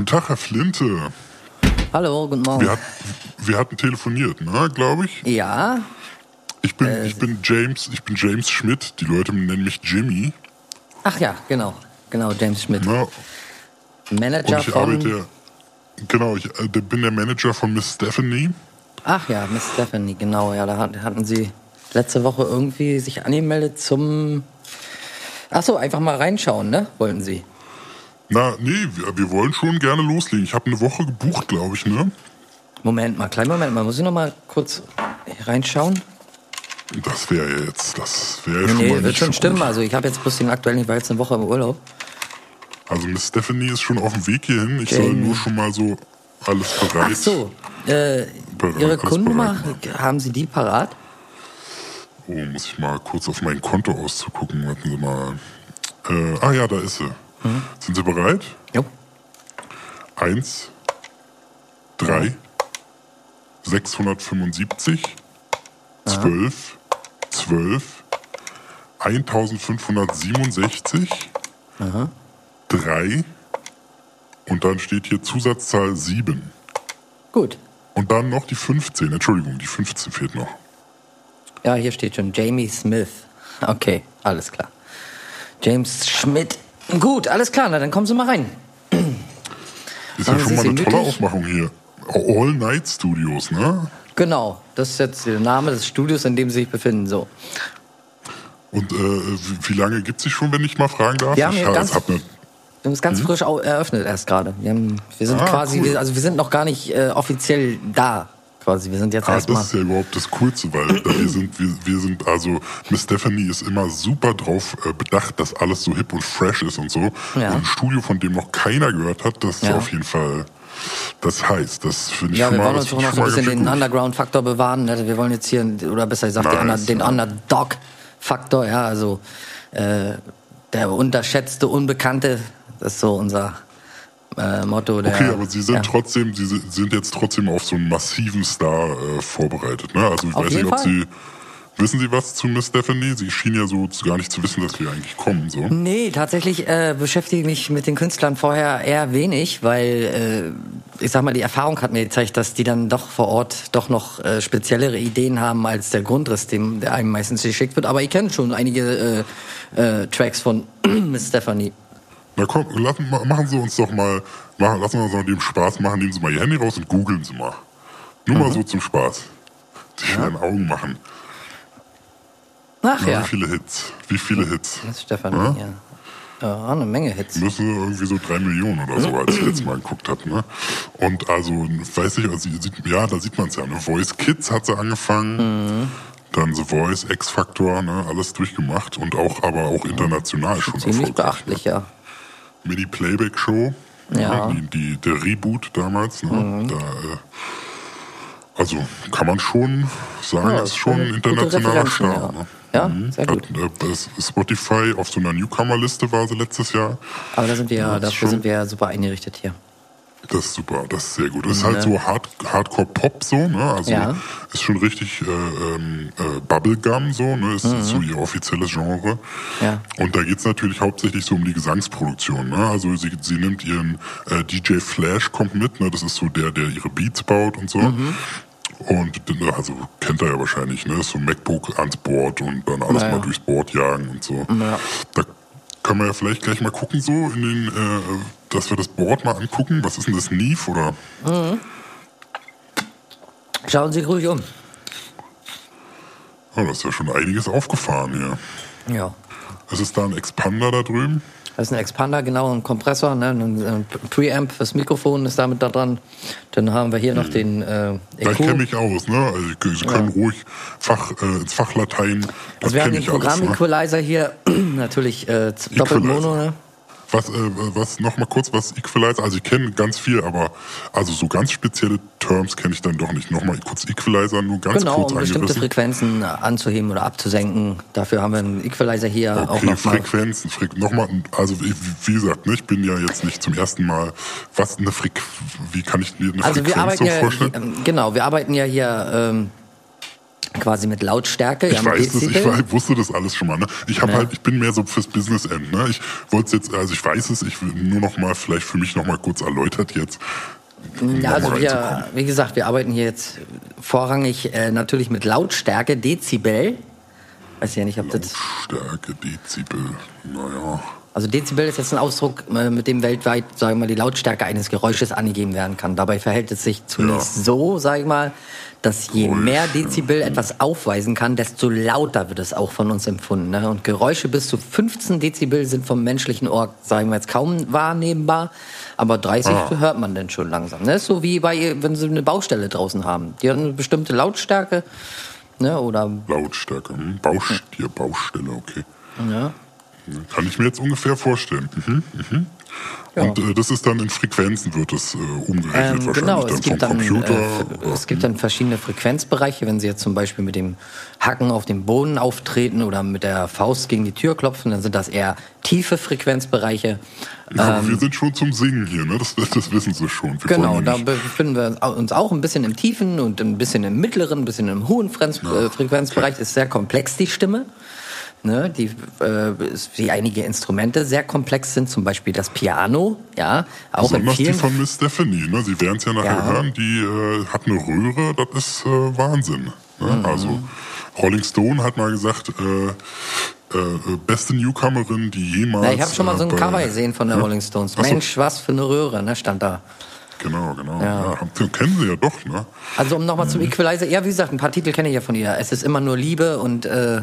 Guten Tag, Herr Flinte. Hallo, guten Morgen. Wir, hat, wir hatten telefoniert, ne, glaube ich. Ja, Ich bin, Äh, ich bin James, ich bin James Schmidt. Die Leute nennen mich Jimmy. ach ja, genau. Genau, James Schmidt. Ne? Manager Und ich von... arbeite, genau, ich äh, bin der Manager von Miss Stephanie. Ach ja, Miss Stephanie, genau. Ja, da hat- hatten Sie letzte Woche irgendwie sich angemeldet zum... Ach so, einfach mal reinschauen, ne? Wollten Sie. Na, nee, wir, wir wollen schon gerne loslegen. Ich habe eine Woche gebucht, glaube ich, ne? Moment mal, kleinen Moment mal. Muss ich noch mal kurz reinschauen? Das wäre jetzt, das wäre ja Nee, schon mal nee, wird schon so stimmen. Gut. Also ich habe jetzt bloß den aktuellen, ich war jetzt eine Woche im Urlaub. Also Miss Stephanie ist schon auf dem Weg hierhin. Ich soll Jamie. nur schon mal so alles bereit. Ach so, äh, Bereit, Ihre Kundennummer, haben Sie die parat? Oh, muss ich mal kurz auf mein Konto auszugucken. Warten Sie mal. Äh, ah ja, da ist sie. Mhm. Sind Sie bereit? Jo. Eins, drei, 675, zwölf, zwölf, 1567, drei und dann steht hier Zusatzzahl 7. Gut. Und dann noch die 15. Entschuldigung, die 15 fehlt noch. Ja, hier steht schon Jamie Smith. Okay, alles klar. James Schmidt. Gut, alles klar, na dann kommen Sie mal rein. Ist ja schon mal eine tolle? Aufmachung hier. All Night Studios, ne? Genau, das ist jetzt der Name des Studios, in dem Sie sich befinden. So. Und äh, wie, lange gibt es sich schon, wenn ich mal fragen darf? Wir haben ich ganz- hab ne, Wir haben es ganz frisch au- eröffnet erst gerade. Wir, haben- wir sind Ah, quasi, cool. wir, also wir sind noch gar nicht äh, offiziell da. Quasi, wir sind jetzt ah, erstmal. das ist ja überhaupt das Coolste, weil da wir sind, wir, wir sind, also Miss Stephanie ist immer super drauf äh, bedacht, dass alles so hip und fresh ist und so. Ja. Und ein Studio, von dem noch keiner gehört hat, das ist Ja. auf jeden Fall das heißt. Das finde ich Ja, schon wir mal, wollen das uns find schon ich noch so ein bisschen den. Underground-Faktor bewahren. ne? Wir wollen jetzt hier, oder besser gesagt, den, Nice, Under, den ja. Underdog-Faktor, ja, also äh, der unterschätzte Unbekannte, das ist so unser äh, Motto. Der, Okay, aber Sie sind ja. trotzdem, Sie sind jetzt trotzdem auf so einen massiven Star äh, vorbereitet, ne? Also ich Auf weiß nicht, ob Fall. Sie wissen Sie was zu Miss Stephanie? Sie schien ja so gar nicht zu wissen, dass wir eigentlich kommen, so. Nee, tatsächlich äh, beschäftige ich mich mit den Künstlern vorher eher wenig, weil äh, ich sag mal, die Erfahrung hat mir gezeigt, dass die dann doch vor Ort doch noch äh, speziellere Ideen haben als der Grundriss, dem der einem meistens geschickt wird. Aber ich kenne schon einige äh, äh, Tracks von Miss Stephanie. Na komm, lassen, ma- machen Sie uns doch mal, machen, lassen wir uns mal dem Spaß machen, nehmen Sie mal Ihr Handy raus und googeln Sie mal. Nur Mhm. mal so zum Spaß. Sich in den Augen machen. Ach Na, ja, Wie viele Hits? Wie viele Hits? Miss Stephanie, Ja? ja. Ja, eine Menge Hits. Müssen irgendwie so drei Millionen oder so, als ich letztes Mal geguckt habe. Ne? Und also, weiß ich, also, ja, da sieht man es ja. Ne? Voice Kids hat sie angefangen. Dann The Voice, X-Factor, ne? alles durchgemacht und auch, aber auch international schon Ziemlich erfolgreich. beachtlich, ja. Mini Playback Show, Ja. die, die, der Reboot damals. Ne? Da, äh, also kann man schon sagen, Ja, ist schon ein gute internationaler Star. ja. Ne? Ja, sehr Hat, gut. äh, Spotify auf so einer Newcomer-Liste war sie letztes Jahr. Aber da sind wir ja, dafür sind wir ja super eingerichtet hier. Das ist super, das ist sehr gut. Das ist halt so Hard, Hardcore-Pop so, ne? Also Ja. ist schon richtig äh, ähm, äh, Bubblegum so, ne? Ist, ist so ihr offizielles Genre. Ja. Und da geht's natürlich hauptsächlich so um die Gesangsproduktion, ne? Also sie, sie nimmt ihren äh, DJ Flash kommt mit, ne? Das ist so der, der ihre Beats baut und so. Und äh, also kennt er ja wahrscheinlich, ne? So MacBook ans Board und dann alles Ja, ja. mal durchs Board jagen und so. Ja. Da können wir ja vielleicht gleich mal gucken, so in den, äh, dass wir das Board mal angucken. Was ist denn das Neve oder? Schauen Sie ruhig um. Oh, das ist ja schon einiges aufgefahren hier. Ja. Es ist da ein Expander da drüben. Das ist ein Expander, genau, ein Kompressor, ne, ein, Preamp fürs Mikrofon ist damit da dran. Dann haben wir hier noch den äh, Ja, ich EQ. kenne mich aus, ne? Also ich- Sie können ruhig Fach, äh, ins Fachlatein. Also wir haben den ich alles, ne? Programm-Equalizer hier, natürlich äh, doppelt. Mono, ne? Was, äh, was noch mal kurz, was Equalizer, also ich kenne ganz viel, aber also so ganz spezielle Terms kenne ich dann doch nicht. Nochmal kurz Equalizer, nur ganz Genau, kurz um bestimmte. Frequenzen anzuheben oder abzusenken. Dafür haben wir einen Equalizer hier auch Okay, nochmal. Frequenzen, Freq nochmal, also wie, wie gesagt, ne, ich bin ja jetzt nicht zum ersten Mal, was eine Freq, wie kann ich mir eine Also wir Frequenz arbeiten so ja, vorstellen? ähm, genau, wir arbeiten ja hier ähm, quasi mit Lautstärke. Ich ja, weiß das, ich war- wusste das alles schon mal. Ne? Ich habe Ja. halt, ich bin mehr so fürs Business End. Ne? Ich wollte jetzt, also ich weiß es, ich will nur noch mal, vielleicht für mich noch mal kurz erläutert jetzt. um Ja, also wir, wie gesagt, wir arbeiten hier jetzt vorrangig äh, natürlich mit Lautstärke, Dezibel. Weiß ja nicht, ob das. Stärke, Dezibel, naja. Also Dezibel ist jetzt ein Ausdruck, äh, mit dem weltweit, sagen wir mal, die Lautstärke eines Geräusches angegeben werden kann. Dabei verhält es sich zunächst so, sage ich mal, dass je mehr Dezibel etwas aufweisen kann, desto lauter wird es auch von uns empfunden. Ne? Und Geräusche bis zu 15 Dezibel sind vom menschlichen Ohr, sagen wir jetzt, kaum wahrnehmbar. Aber 30 Ah. hört man denn schon langsam. Ne? So wie bei, wenn sie eine Baustelle draußen haben. Die hat eine bestimmte Lautstärke. Ne? Oder Lautstärke, hm? Baust hier, Baustelle, okay. ja. Kann ich mir jetzt ungefähr vorstellen. Mhm, mhm. Ja. Und äh, das ist dann in Frequenzen wird es äh, umgerechnet Ähm, wahrscheinlich genau, dann es gibt vom dann, Computer. äh, es gibt dann verschiedene Frequenzbereiche, wenn Sie jetzt zum Beispiel mit dem Hacken auf dem Boden auftreten oder mit der Faust gegen die Tür klopfen, dann sind das eher tiefe Frequenzbereiche. ja, aber wir sind schon zum Singen hier, ne? Das, das wissen Sie schon. Wir ähm, Genau, da ja befinden wir uns auch ein bisschen im tiefen und ein bisschen im mittleren, ein bisschen im hohen Frenz äh, Frequenzbereich. Ist sehr komplex die Stimme. Ne, die, äh, wie einige Instrumente sehr komplex sind, zum Beispiel das Piano, ja, auch in Besonders die vielen von Miss Stephanie, ne? Sie werden es ja nachher Ja. hören, die äh, hat eine Röhre, das ist äh, Wahnsinn. Ne? Mhm. Also Rolling Stone hat mal gesagt, äh, äh, beste Newcomerin, die jemals. Ja, ich habe schon mal so ein äh, Cover gesehen von der Ja? Rolling Stones. So. Mensch, was für eine Röhre, ne, stand da. Genau, genau. Ja. Ja. kennen Sie ja doch, ne? Also um nochmal Mhm. zum Equalizer, ja, wie gesagt, ein paar Titel kenne ich ja von ihr. Es ist immer nur Liebe und äh,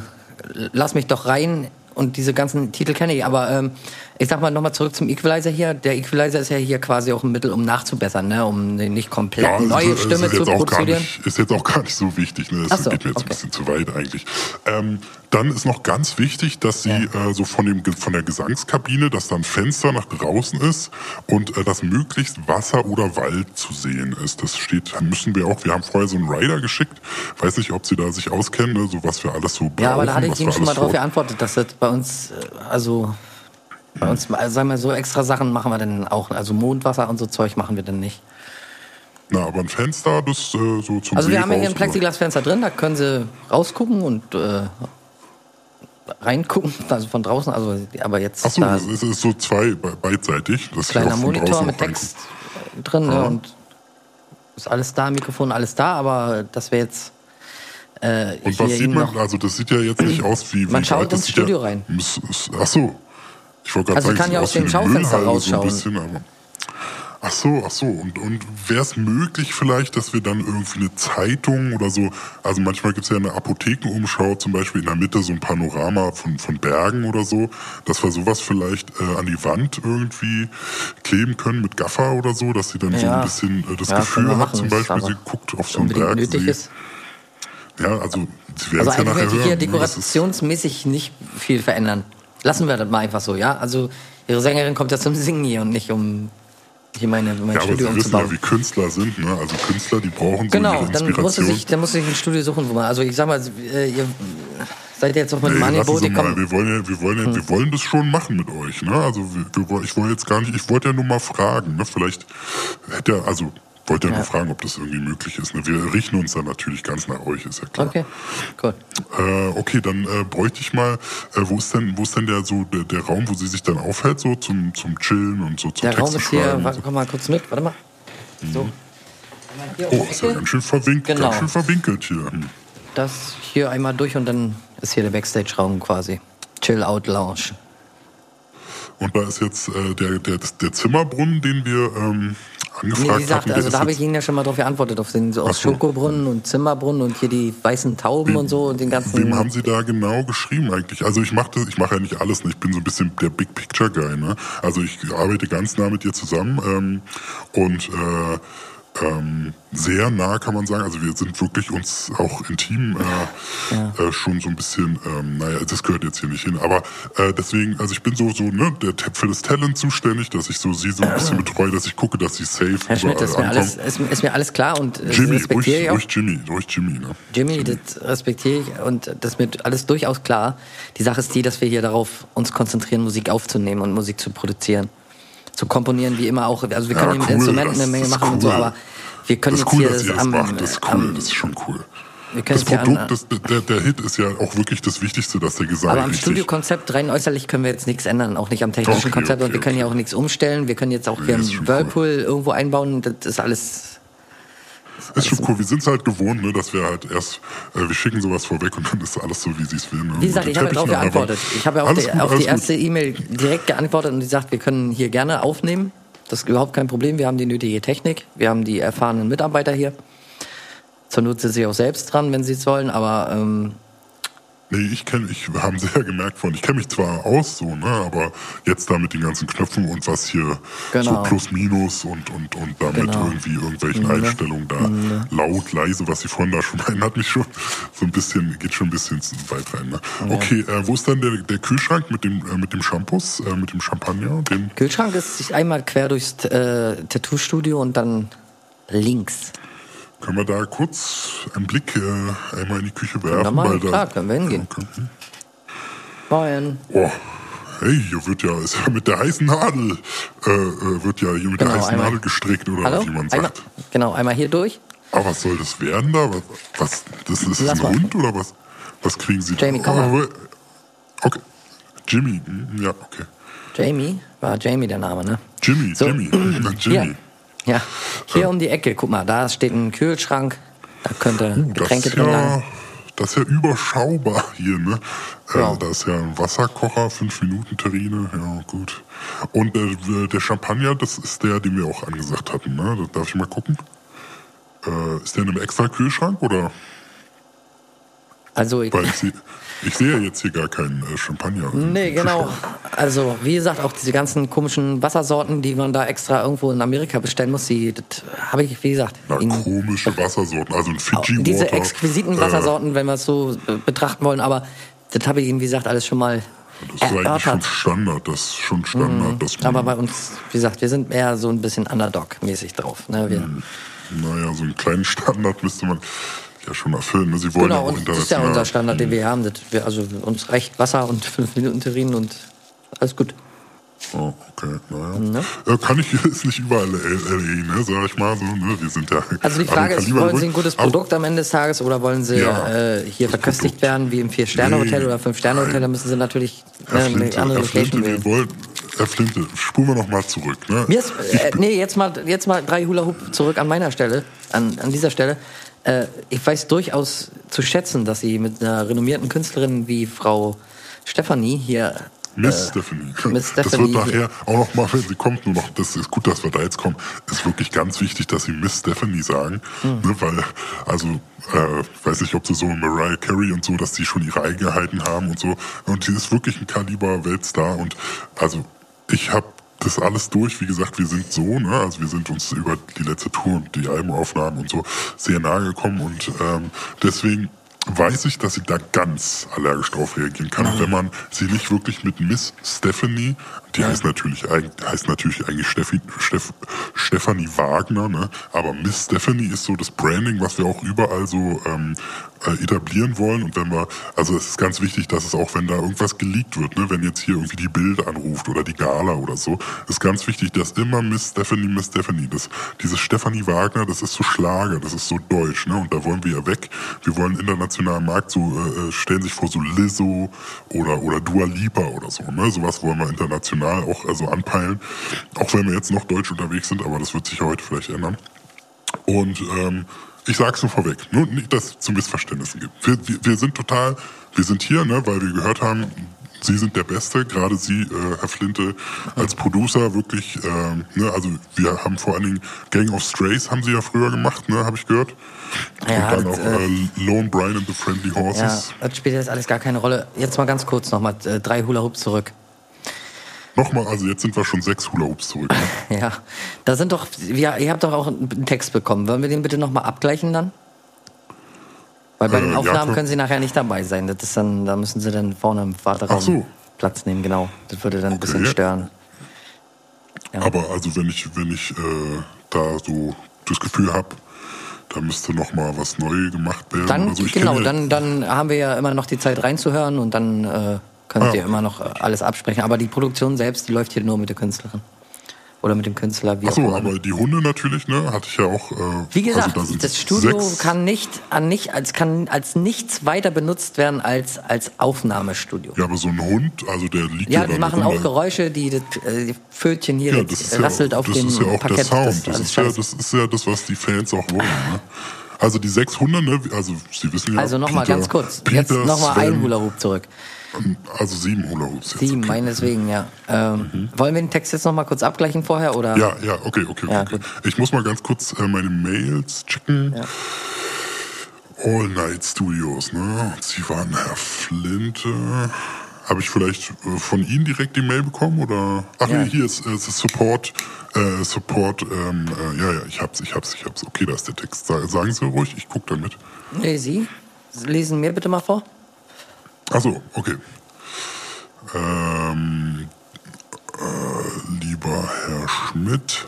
Lass mich doch rein und diese ganzen Titel kenne ich. Aber ähm, ich sag mal nochmal zurück zum Equalizer hier. Der Equalizer ist ja hier quasi auch ein Mittel, um nachzubessern, ne? um nicht komplett Ja, neue ist, Stimme ist zu produzieren. nicht, ist jetzt auch gar nicht so wichtig. Ne? Das so, geht mir jetzt okay. ein bisschen zu weit eigentlich. Ähm, dann ist noch ganz wichtig, dass Sie äh, so von, dem, von der Gesangskabine, dass da ein Fenster nach draußen ist und äh, dass möglichst Wasser oder Wald zu sehen ist. Das steht, müssen wir auch, wir haben vorher so einen Rider geschickt. Weiß nicht, ob Sie da sich auskennen, ne? so was wir alles so brauchen. Ja, aber da hatte ich Ihnen schon mal darauf geantwortet, dass das bei uns, äh, also bei uns, also sagen wir so extra Sachen machen wir denn auch, also Mondwasser und so Zeug machen wir denn nicht. Na, aber ein Fenster, das äh, so zum Also See wir haben hier ein? Plexiglasfenster drin, da können Sie rausgucken und äh, reingucken, also von draußen, also aber jetzt Ach so, da es ist, so zwei be- beidseitig. Das kleiner Monitor mit. Text drin ne, Ja. und ist alles da, Mikrofon alles da, aber das wäre jetzt äh, Und was sieht man? Also das sieht ja jetzt nicht aus wie. Man wie schaut weit, ins Studio ja, rein. Muss- ist- Ach so. Ich wollte gerade Also sagen, kann ja aus dem Schaufenster Müllhalle, So ein rausschauen. bisschen, aber. Ach so, ach so. Und, und wäre es möglich vielleicht, dass wir dann irgendwie eine Zeitung oder so, also manchmal gibt es ja eine Apothekenumschau, zum Beispiel in der Mitte so ein Panorama von, von Bergen oder so, dass wir sowas vielleicht äh, an die Wand irgendwie kleben können mit Gaffer oder so, dass sie dann so Ja. ein bisschen äh, das Ja, Gefühl hat, machen, zum Beispiel, sie guckt auf so einen Berg. nötig ist. Ja, also sie werden Also es ja nachher hören. hier ne? Dekorationsmäßig nicht viel verändern. Lassen wir das mal einfach so, ja? Also Ihre Sängerin kommt ja zum Singen hier und nicht um hier meine, mein Ja, aber Studio Sie wissen ja, wie Künstler sind, ne? Also Künstler, die brauchen so Genau, dann muss sich, dann muss sich ein Studio suchen, wo man, also ich sag mal, äh, ihr seid jetzt auch mit Nee, mal, kommt, wir wollen ja, wir wollen ja, wir wollen das schon machen mit euch, ne? Also wir, wir, ich wollte jetzt gar nicht, ich wollte ja nur mal fragen, ne? Vielleicht hätte er, also wollte ja, Ja. nur fragen, ob das irgendwie möglich ist. Ne? Wir richten uns dann natürlich ganz nach euch, ist ja klar. okay, gut. Äh, okay, dann äh, bräuchte ich mal, äh, wo ist denn, wo ist denn der so der, der Raum, wo sie sich dann aufhält, so zum zum Chillen und so zum Der Raum Texte ist hier, warte, so. komm mal kurz mit, warte mal. So. Hier Oh, ist ja ganz schön verwinkelt, Genau. ganz schön verwinkelt hier. Hm. Das hier einmal durch und dann ist hier der Backstage-Raum quasi. Chill-Out-Lounge. Und da ist jetzt äh, der, der, der Zimmerbrunnen, den wir ähm, angefragt Nee, wie hatten. der also da habe ich Ihnen ja schon mal drauf geantwortet, auf den so aus so. Schokobrunnen und Zimmerbrunnen und hier die weißen Tauben und so und den ganzen. Wem haben Sie da genau geschrieben eigentlich? Also ich mache ich mache ja nicht alles, ne? ich bin so ein bisschen der Big Picture Guy. Ne? Also ich arbeite ganz nah mit dir zusammen ähm, und äh, ähm, sehr nah kann man sagen. Also wir sind wirklich uns auch intim äh, äh, schon so ein bisschen. Ähm, naja, das gehört jetzt hier nicht hin. Aber äh, deswegen, also ich bin so so ne der für das Talent zuständig, dass ich so sie so ein bisschen betreue, dass ich gucke, dass sie safe Herr Schmidt, ist mir, alles, ist, ist mir alles klar und äh, Jimmy, respektiere ruhig, ich auch. ruhig Jimmy, ruhig Jimmy. Ne? Jimmy, das respektiere ich und das ist mir alles durchaus klar. Die Sache ist die, dass wir hier darauf uns konzentrieren, Musik aufzunehmen und Musik zu produzieren. Zu komponieren, wie immer auch. Also wir können Ja, hier mit cool, Instrumenten das eine Menge machen und so, cool. aber wir können Das jetzt cool, hier dass ihr das am, macht. Das ist cool, am das ist schon cool. Wir können Das Produkt, an, das, der, der Hit ist ja auch wirklich das Wichtigste, dass der Gesang aber am. Studiokonzept rein äußerlich können wir jetzt nichts ändern, auch nicht am technischen Okay, Konzept und okay, wir können okay. ja auch nichts umstellen. Wir können jetzt auch Nee, hier ist einen schon cool. Whirlpool irgendwo einbauen. Das ist alles. Ist schon cool. Wir sind es halt gewohnt, ne, dass wir halt erst, äh, wir schicken sowas vorweg und dann ist alles so, wie sie es will. Ne? Wie gesagt, ich habe darauf aber geantwortet. Ich habe ja auf die, gut, auf die erste E-Mail direkt geantwortet und die sagt, wir können hier gerne aufnehmen. Das ist überhaupt kein Problem. Wir haben die nötige Technik. Wir haben die erfahrenen Mitarbeiter hier. Zur Not sind sie auch selbst dran, wenn sie es wollen, aber ähm, Nee, ich kenne, ich haben sehr gemerkt von, ich kenne mich zwar aus so, ne, aber jetzt da mit den ganzen Knöpfen und was hier Genau. so plus minus und und und damit Genau. irgendwie irgendwelchen Einstellungen da laut, leise, was sie vorhin da schon meinen, hat mich schon so ein bisschen, geht schon ein bisschen zu weit rein. Ne? Okay, äh, wo ist dann der, der Kühlschrank mit dem äh, mit dem Shampoos, äh, mit dem Champagner, den Kühlschrank ist einmal quer durchs äh, Tattoo-Studio und dann links. Können wir da kurz einen Blick äh, einmal in die Küche werfen, wir mal? weil da Klar, können wir hingehen. Okay. Moin. Oh, hey, hier wird ja, ist ja mit der heißen Nadel, äh, äh, wird ja hier mit Genau, der heißen einmal- Nadel gestrickt oder Hallo? wie man Einmal, sagt. genau, einmal hier durch. Aber was soll das werden da? Was, was das ist Lass ein mal. Hund oder was? Was kriegen Sie? Jamie, komm mal. Oh, okay. Jimmy, hm, ja, okay. Jamie, war Jamie der Name, ne? Jimmy, So. Jimmy, Jimmy. Hier, ja. Hier um die Ecke, guck mal, da steht ein Kühlschrank. Da könnte Uh, Getränke drin ja, lang. das ist ja überschaubar hier, ne? Ja. Äh, da ist ja ein Wasserkocher, 5 Minuten Terrine, ja gut. Und äh, der Champagner, das ist der, den wir auch angesagt hatten, ne? Darf ich mal gucken? Äh, ist der in einem extra Kühlschrank oder? Also, ich, Weil ich, ich sehe ja jetzt hier gar keinen äh, Champagner. nee, genau. Also, wie gesagt, auch diese ganzen komischen Wassersorten, die man da extra irgendwo in Amerika bestellen muss, die das habe ich, wie gesagt, Na, komische Wassersorten, also ein Fiji diese Water. exquisiten äh, Wassersorten, wenn wir es so äh, betrachten wollen, aber das habe ich Ihnen, wie gesagt, alles schon mal Das ist eigentlich schon. Standard, das ist schon Standard. man, Aber bei uns, wie gesagt, wir sind eher so ein bisschen Underdog-mäßig drauf. Ne? Wir, naja, so einen kleinen Standard müsste man ja schon erfüllen. Ne? Sie wollen ja Genau, auch und das ist ja international. unser Standard, den wir haben. Das wir, also uns reicht Wasser und fünf Minuten Terrin und alles gut. Oh, okay, naja. Ne? Kann ich, ist nicht überall LA, ne, sag ich mal so, ne? Wir sind ja. Also die Frage ist, wollen Sie ein gutes Produkt am Ende des Tages oder wollen Sie Ja, äh, hier verköstigt werden wie im Vier-Sterne-Hotel Nee, oder Fünf-Sterne-Hotel? Da müssen Sie natürlich Herr äh, eine Flinte, andere Flinte, Location wir wählen. wollen, Herr Flinte, spulen wir noch mal zurück, ne? Mir ist, äh, nee, jetzt mal, jetzt mal drei Hula Hoop zurück an meiner Stelle, an, an dieser Stelle. Äh, ich weiß durchaus zu schätzen, dass Sie mit einer renommierten Künstlerin wie Frau Stefanie hier Miss Stephanie. Miss Das Stephanie wird nachher auch noch mal, wenn sie kommt, nur noch, das ist gut, dass wir da jetzt kommen, ist wirklich ganz wichtig, dass sie Miss Stephanie sagen, Hm. ne, weil, also, äh, weiß nicht, ob sie so Mariah Carey und so, dass die schon ihre Eigenheiten haben und so, und sie ist wirklich ein Kaliber Weltstar und, also, ich habe das alles durch, wie gesagt, wir sind so, ne, also wir sind uns über die letzte Tour und die Albumaufnahmen und so sehr nahe gekommen und ähm, deswegen weiß ich, dass sie da ganz allergisch drauf reagieren kann. Und wenn man sie nicht wirklich mit Miss Stephanie, die heißt natürlich heißt natürlich eigentlich Steffi, Steff, Stephanie Wagner, ne? Aber Miss Stephanie ist so das Branding, was wir auch überall so ähm, äh, etablieren wollen. Und wenn wir, also es ist ganz wichtig, dass es auch, wenn da irgendwas geleakt wird, ne, wenn jetzt hier irgendwie die Bild anruft oder die Gala oder so, ist ganz wichtig, dass immer Miss Stephanie, Miss Stephanie, das, dieses Stephanie Wagner, das ist so Schlager, das ist so deutsch, ne? Und da wollen wir ja weg. Wir wollen internationalen Markt so, äh, äh, stellen sich vor so Lizzo oder, oder Dua Lipa oder so, ne? Sowas wollen wir international auch also anpeilen. Auch wenn wir jetzt noch deutsch unterwegs sind, aber das wird sich ja heute vielleicht ändern. Und ähm, ich sag's nur vorweg, nur nicht, dass es zu Missverständnissen gibt. Wir, wir, wir sind total, wir sind hier, ne, weil wir gehört haben, Sie sind der Beste, gerade Sie, äh, Herr Flinte, als Producer wirklich, ähm, ne, also wir haben vor allen Dingen Gang of Strays haben Sie ja früher gemacht, ne, habe ich gehört. Ja, Und dann das, auch äh, Lone Brian and the Friendly Ja, Horses. das spielt jetzt alles gar keine Rolle. Jetzt mal ganz kurz nochmal äh, drei Hula Hoops zurück. Nochmal, also jetzt sind wir schon sechs Hula Hoops zurück. Ne? Ja, da sind doch, ja, ihr habt doch auch einen Text bekommen. Wollen wir den bitte nochmal abgleichen dann? Weil bei Äh, den ja, Aufnahmen klar. können Sie nachher nicht dabei sein. Das ist dann, da müssen Sie dann vorne im Warteraum Ach so. Platz nehmen, genau. Das würde dann ein bisschen Okay. stören. Ja. Aber also wenn ich, wenn ich äh, da so das Gefühl habe, da müsste noch mal was neu gemacht werden. Dann, oder so. Ich genau, ja- dann, dann haben wir ja immer noch die Zeit reinzuhören und dann äh, könnt ihr immer noch äh, alles absprechen. Aber die Produktion selbst, die läuft hier nur mit der Künstlerin. Oder mit dem Künstler, wie Achso, auch immer. aber die Hunde natürlich, ne, hatte ich ja auch. Äh, Wie gesagt, also da das Studio sechs- kann nicht an nicht als kann als nichts weiter benutzt werden als als Aufnahmestudio. Ja, aber so ein Hund, also der liegt Ja, ja, die machen auch Geräusche, die das äh, die Pfötchen hier Ja, das ist ja, rasselt auf das dem ist ja auch Parkett. der Sound. Das ist Das ist, ja, das ist ja das, was die Fans auch wollen. Ne? Also die sechs Hunde, ne, also Sie wissen ja. Also nochmal Peter- ganz kurz. Peter, Jetzt nochmal ein Sven, Hula Hoop zurück. Also sieben Hula Hoops jetzt. Sieben, okay. meineswegen, ja. Ähm, Wollen wir den Text jetzt nochmal kurz abgleichen vorher? Oder? Ja, ja, okay, okay, Ja, okay. gut. Ich muss mal ganz kurz äh, meine Mails checken. Ja. All Night Studios, ne? Sie waren Herr Flinte. Habe ich vielleicht äh, von Ihnen direkt die Mail bekommen oder? Ach Ja. nee, hier ist, äh, ist Support, äh, Support. Ähm, äh, ja, ja, ich hab's, ich hab's, ich hab's. Okay, da ist der Text. Sa- Sagen Sie ruhig, ich guck dann mit. Nee, Sie? Lesen mir bitte mal vor. Ach so, okay. Ähm, äh, lieber Herr Schmidt,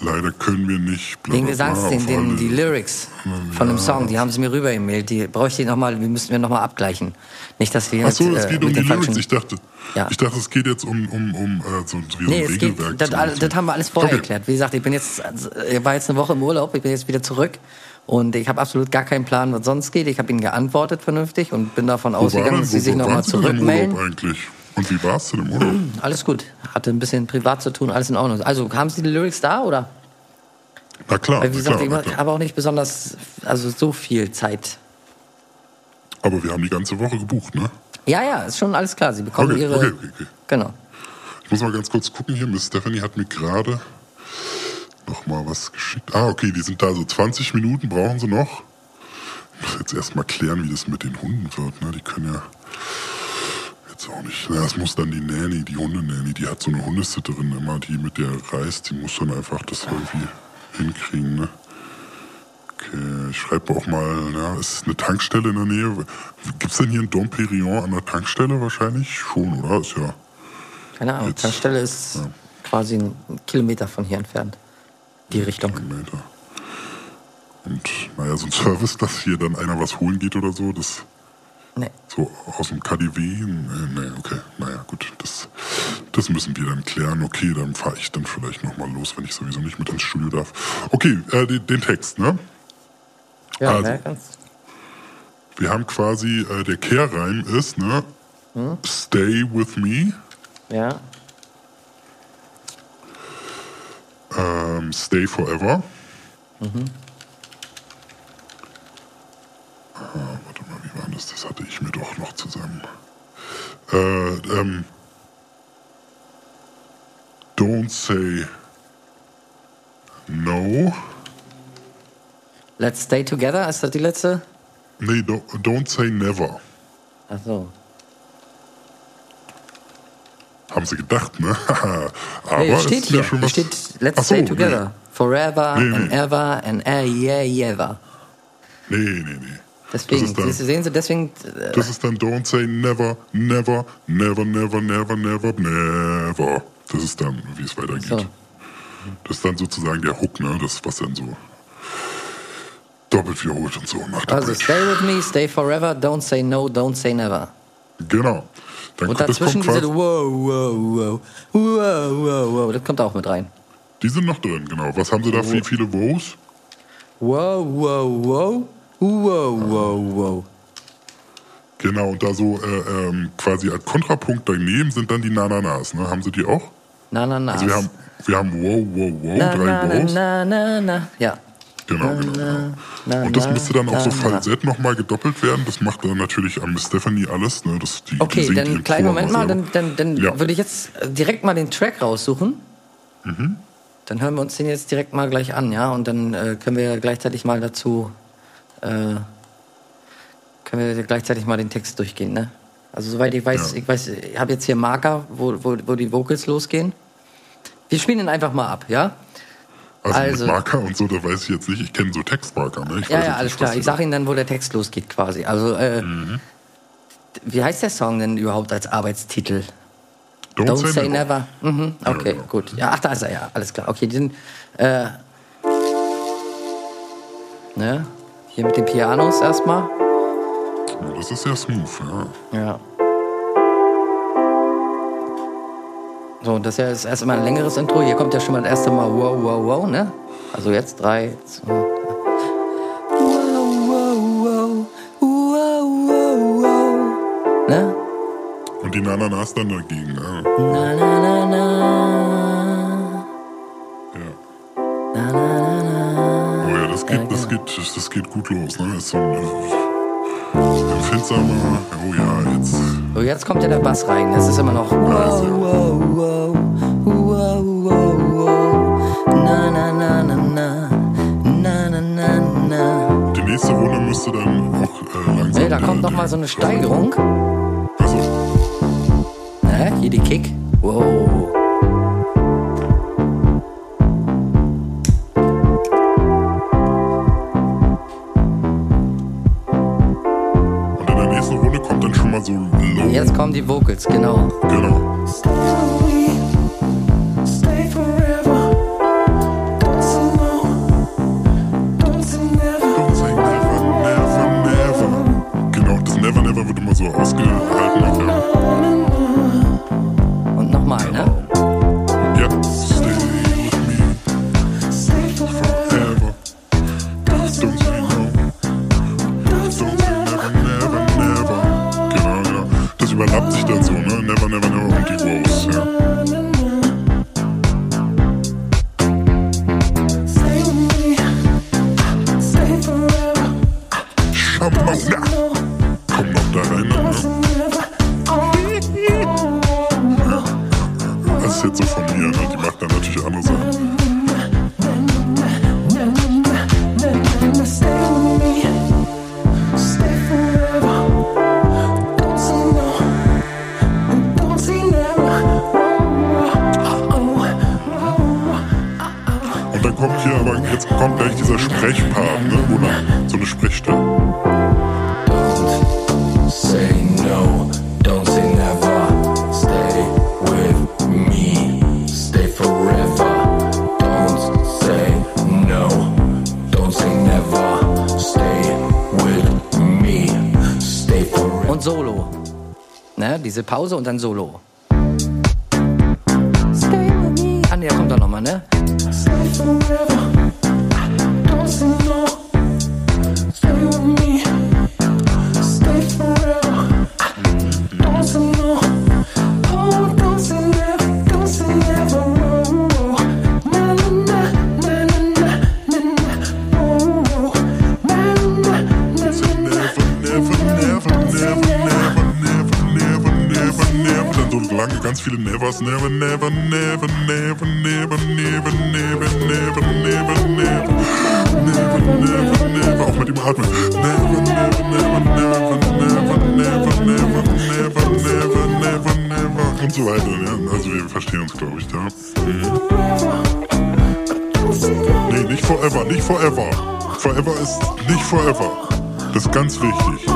leider können wir nicht. bla, Den bla, bla, den, alle- die Lyrics von dem Song, die haben sie mir rüber e-mailt. Die bräuchte ich noch mal, die müssten wir nochmal abgleichen. Nicht, dass wir Ach so, jetzt, es äh, geht um mit die den Lyrics. Ich dachte, Ja. ich dachte, es geht jetzt um, um, um äh, so, so wie Nee, ein es geht, Regelwerk. das, das haben wir alles vorher Okay. erklärt. Wie gesagt, ich bin jetzt, ich war jetzt eine Woche im Urlaub, ich bin jetzt wieder zurück und ich habe absolut gar keinen Plan, was sonst geht. Ich habe ihnen geantwortet vernünftig und bin davon Wo ausgegangen, dass sie sich nochmal zurückmelden. eigentlich? Und wie war es denn im Urlaub? Alles gut, hatte ein bisschen privat zu tun, alles in Ordnung. Also haben Sie die Lyrics da oder? Na klar, Weil wie gesagt, klar, ich habe auch nicht besonders, also so viel Zeit. Aber wir haben die ganze Woche gebucht, ne? Ja, ja, ist schon alles klar. Sie bekommen Okay, ihre. okay, okay, okay. Genau. Ich muss mal ganz kurz gucken hier. Miss Stephanie hat mir gerade noch mal was geschickt. Ah, okay, die sind da so 20 Minuten brauchen sie noch. Ich muss jetzt erst mal klären, wie das mit den Hunden wird. Ne? Die können ja jetzt auch nicht. Ja, es muss dann die Nanny, die Hundenanny, die hat so eine Hundesitterin immer, die mit der reist. Die muss dann einfach das irgendwie hinkriegen. Ne? Okay, ich schreibe auch mal, ja, ist eine Tankstelle in der Nähe. Gibt es denn hier in Dom Perignon an der Tankstelle wahrscheinlich? Schon, oder? Ist ja. Keine Ahnung. Jetzt. Tankstelle ist quasi ein Kilometer von hier entfernt. Die Richtung. Kilometer. Und naja, so ein Service, dass hier dann einer was holen geht oder so, das Nee. so aus dem KDW, nee, okay, naja, gut, das, das müssen wir dann klären. Okay, dann fahre ich dann vielleicht nochmal los, wenn ich sowieso nicht mit ins Studio darf. Okay, äh, den, den Text, ne? Ja, Also. ne, ganz. Wir haben quasi, äh, der Kehrreim ist, ne? Stay with me, Ja. Ähm, stay forever. Ah, warte mal, wie war das? Das hatte ich mir doch noch zusammen. Äh, ähm, don't say no. Let's stay together, ist das die letzte? Nee, don't, don't say never. Ach so. Haben sie gedacht, ne? Aber Nee, es steht ja hier. schon was. steht Let's Ach so, stay together. Forever Nee, and nee. ever and ever, yeah, ever. Nee, nee, nee. nee. Deswegen, das, ist dann, sehen Sie, deswegen, äh, das ist dann don't say never, never, never, never, never, never, never. Das ist dann, wie es weitergeht. so. Das ist dann sozusagen der Hook, ne? Das, was dann so doppelt wiederholt und so der Also Bridge. stay with me, stay forever, don't say no, don't say never. Genau. Dann Und dazwischen kommt diese wow, wow, wow, wow, wow, das kommt auch mit rein. die sind noch drin, genau. Was haben sie da? Wie viele Wows? Wow, wow, wow, wow, wow, wow. Genau, und da so äh, ähm, quasi als Kontrapunkt daneben sind dann die Nananas, ne? Haben sie die auch? Na, na, na. Also wir haben, wir haben wow, wow, wow, na, drei na, na, Wows. na, na, na. Ja. Genau, genau. genau. na, Und das müsste dann auch so. Falsett nochmal gedoppelt werden. Das macht dann natürlich am Stephanie alles. Ne? Das, die, die Okay, singt dann ihren kleinen Moment mal, dann, dann, dann Ja. würde ich jetzt direkt mal den Track raussuchen. Mhm. Dann hören wir uns den jetzt direkt mal gleich an, ja? Und dann äh, können wir gleichzeitig mal dazu, äh, können wir gleichzeitig mal den Text durchgehen, ne? Also soweit ich weiß, Ja. ich weiß, ich habe jetzt hier Marker, wo, wo, wo die Vocals losgehen. Wir spielen ihn einfach mal ab, ja? Also, also- mit Marker und so, da weiß ich jetzt nicht. Ich kenne so Textmarker. Ne? Ja, ja, alles klar. Ich sage Ihnen dann, wo der Text losgeht quasi. Also, äh, Mhm. wie heißt der Song denn überhaupt als Arbeitstitel? Don't, Don't say never. Mhm, okay, genau. gut. Ja, ach, da ist er, ja, alles klar. Okay, den, äh, ne, hier mit den Pianos erstmal. Ja, das ist sehr smooth, ja. Ja. So, und das ist ja jetzt erstmal ein längeres Intro. Hier kommt ja schon mal das erste Mal wow, wow, wow, ne? Also jetzt drei, zwei. Wow, wow, wow, wow, wow, wow. Ne? Und die Nananas dann dagegen. Ne? Na, na, na, na. Ja. Na, na, na, na. Oh ja, das geht, das geht, das geht gut los. Ne? Ist so ein äh, empfindsamer. Oh ja, jetzt. So, jetzt kommt ja der Bass rein. Das ist immer noch wow, wow, wow, wow, wow, wow. Na, na, na, na, na. Na, na, na, na. Die nächste Runde müsste dann auch äh, langsam. Nee, da kommt noch mal so eine Steigerung. Also, Ne? Hier die Kick. Wow. Jetzt kommen die Vocals, genau. Genau. Überlappt sich dann so, ne? Never, never, never und die Wows, ja. Diese Pause und dann Solo. Ah, ne, kommt nochmal, ne? Stay forever. Don't say no. Stay with me. Stay forever. Don't say no. Oh, don't say never. Don't say never. Oh, oh. Na na na na na na na na. Oh, oh. Na na na na na. Never, never, never, never, never, lange, ganz viele Nevers. Never, never, never, never, never, never, never, never, never, never. Never, never, never. Auch mit dem Atmen. Never, never, never, never, never, never, never, never, never, never, never. Und so weiter. Ja? Also wir verstehen uns, glaube ich, da. Nee, nicht forever, nicht forever. Forever ist nicht forever. Das ist ganz wichtig.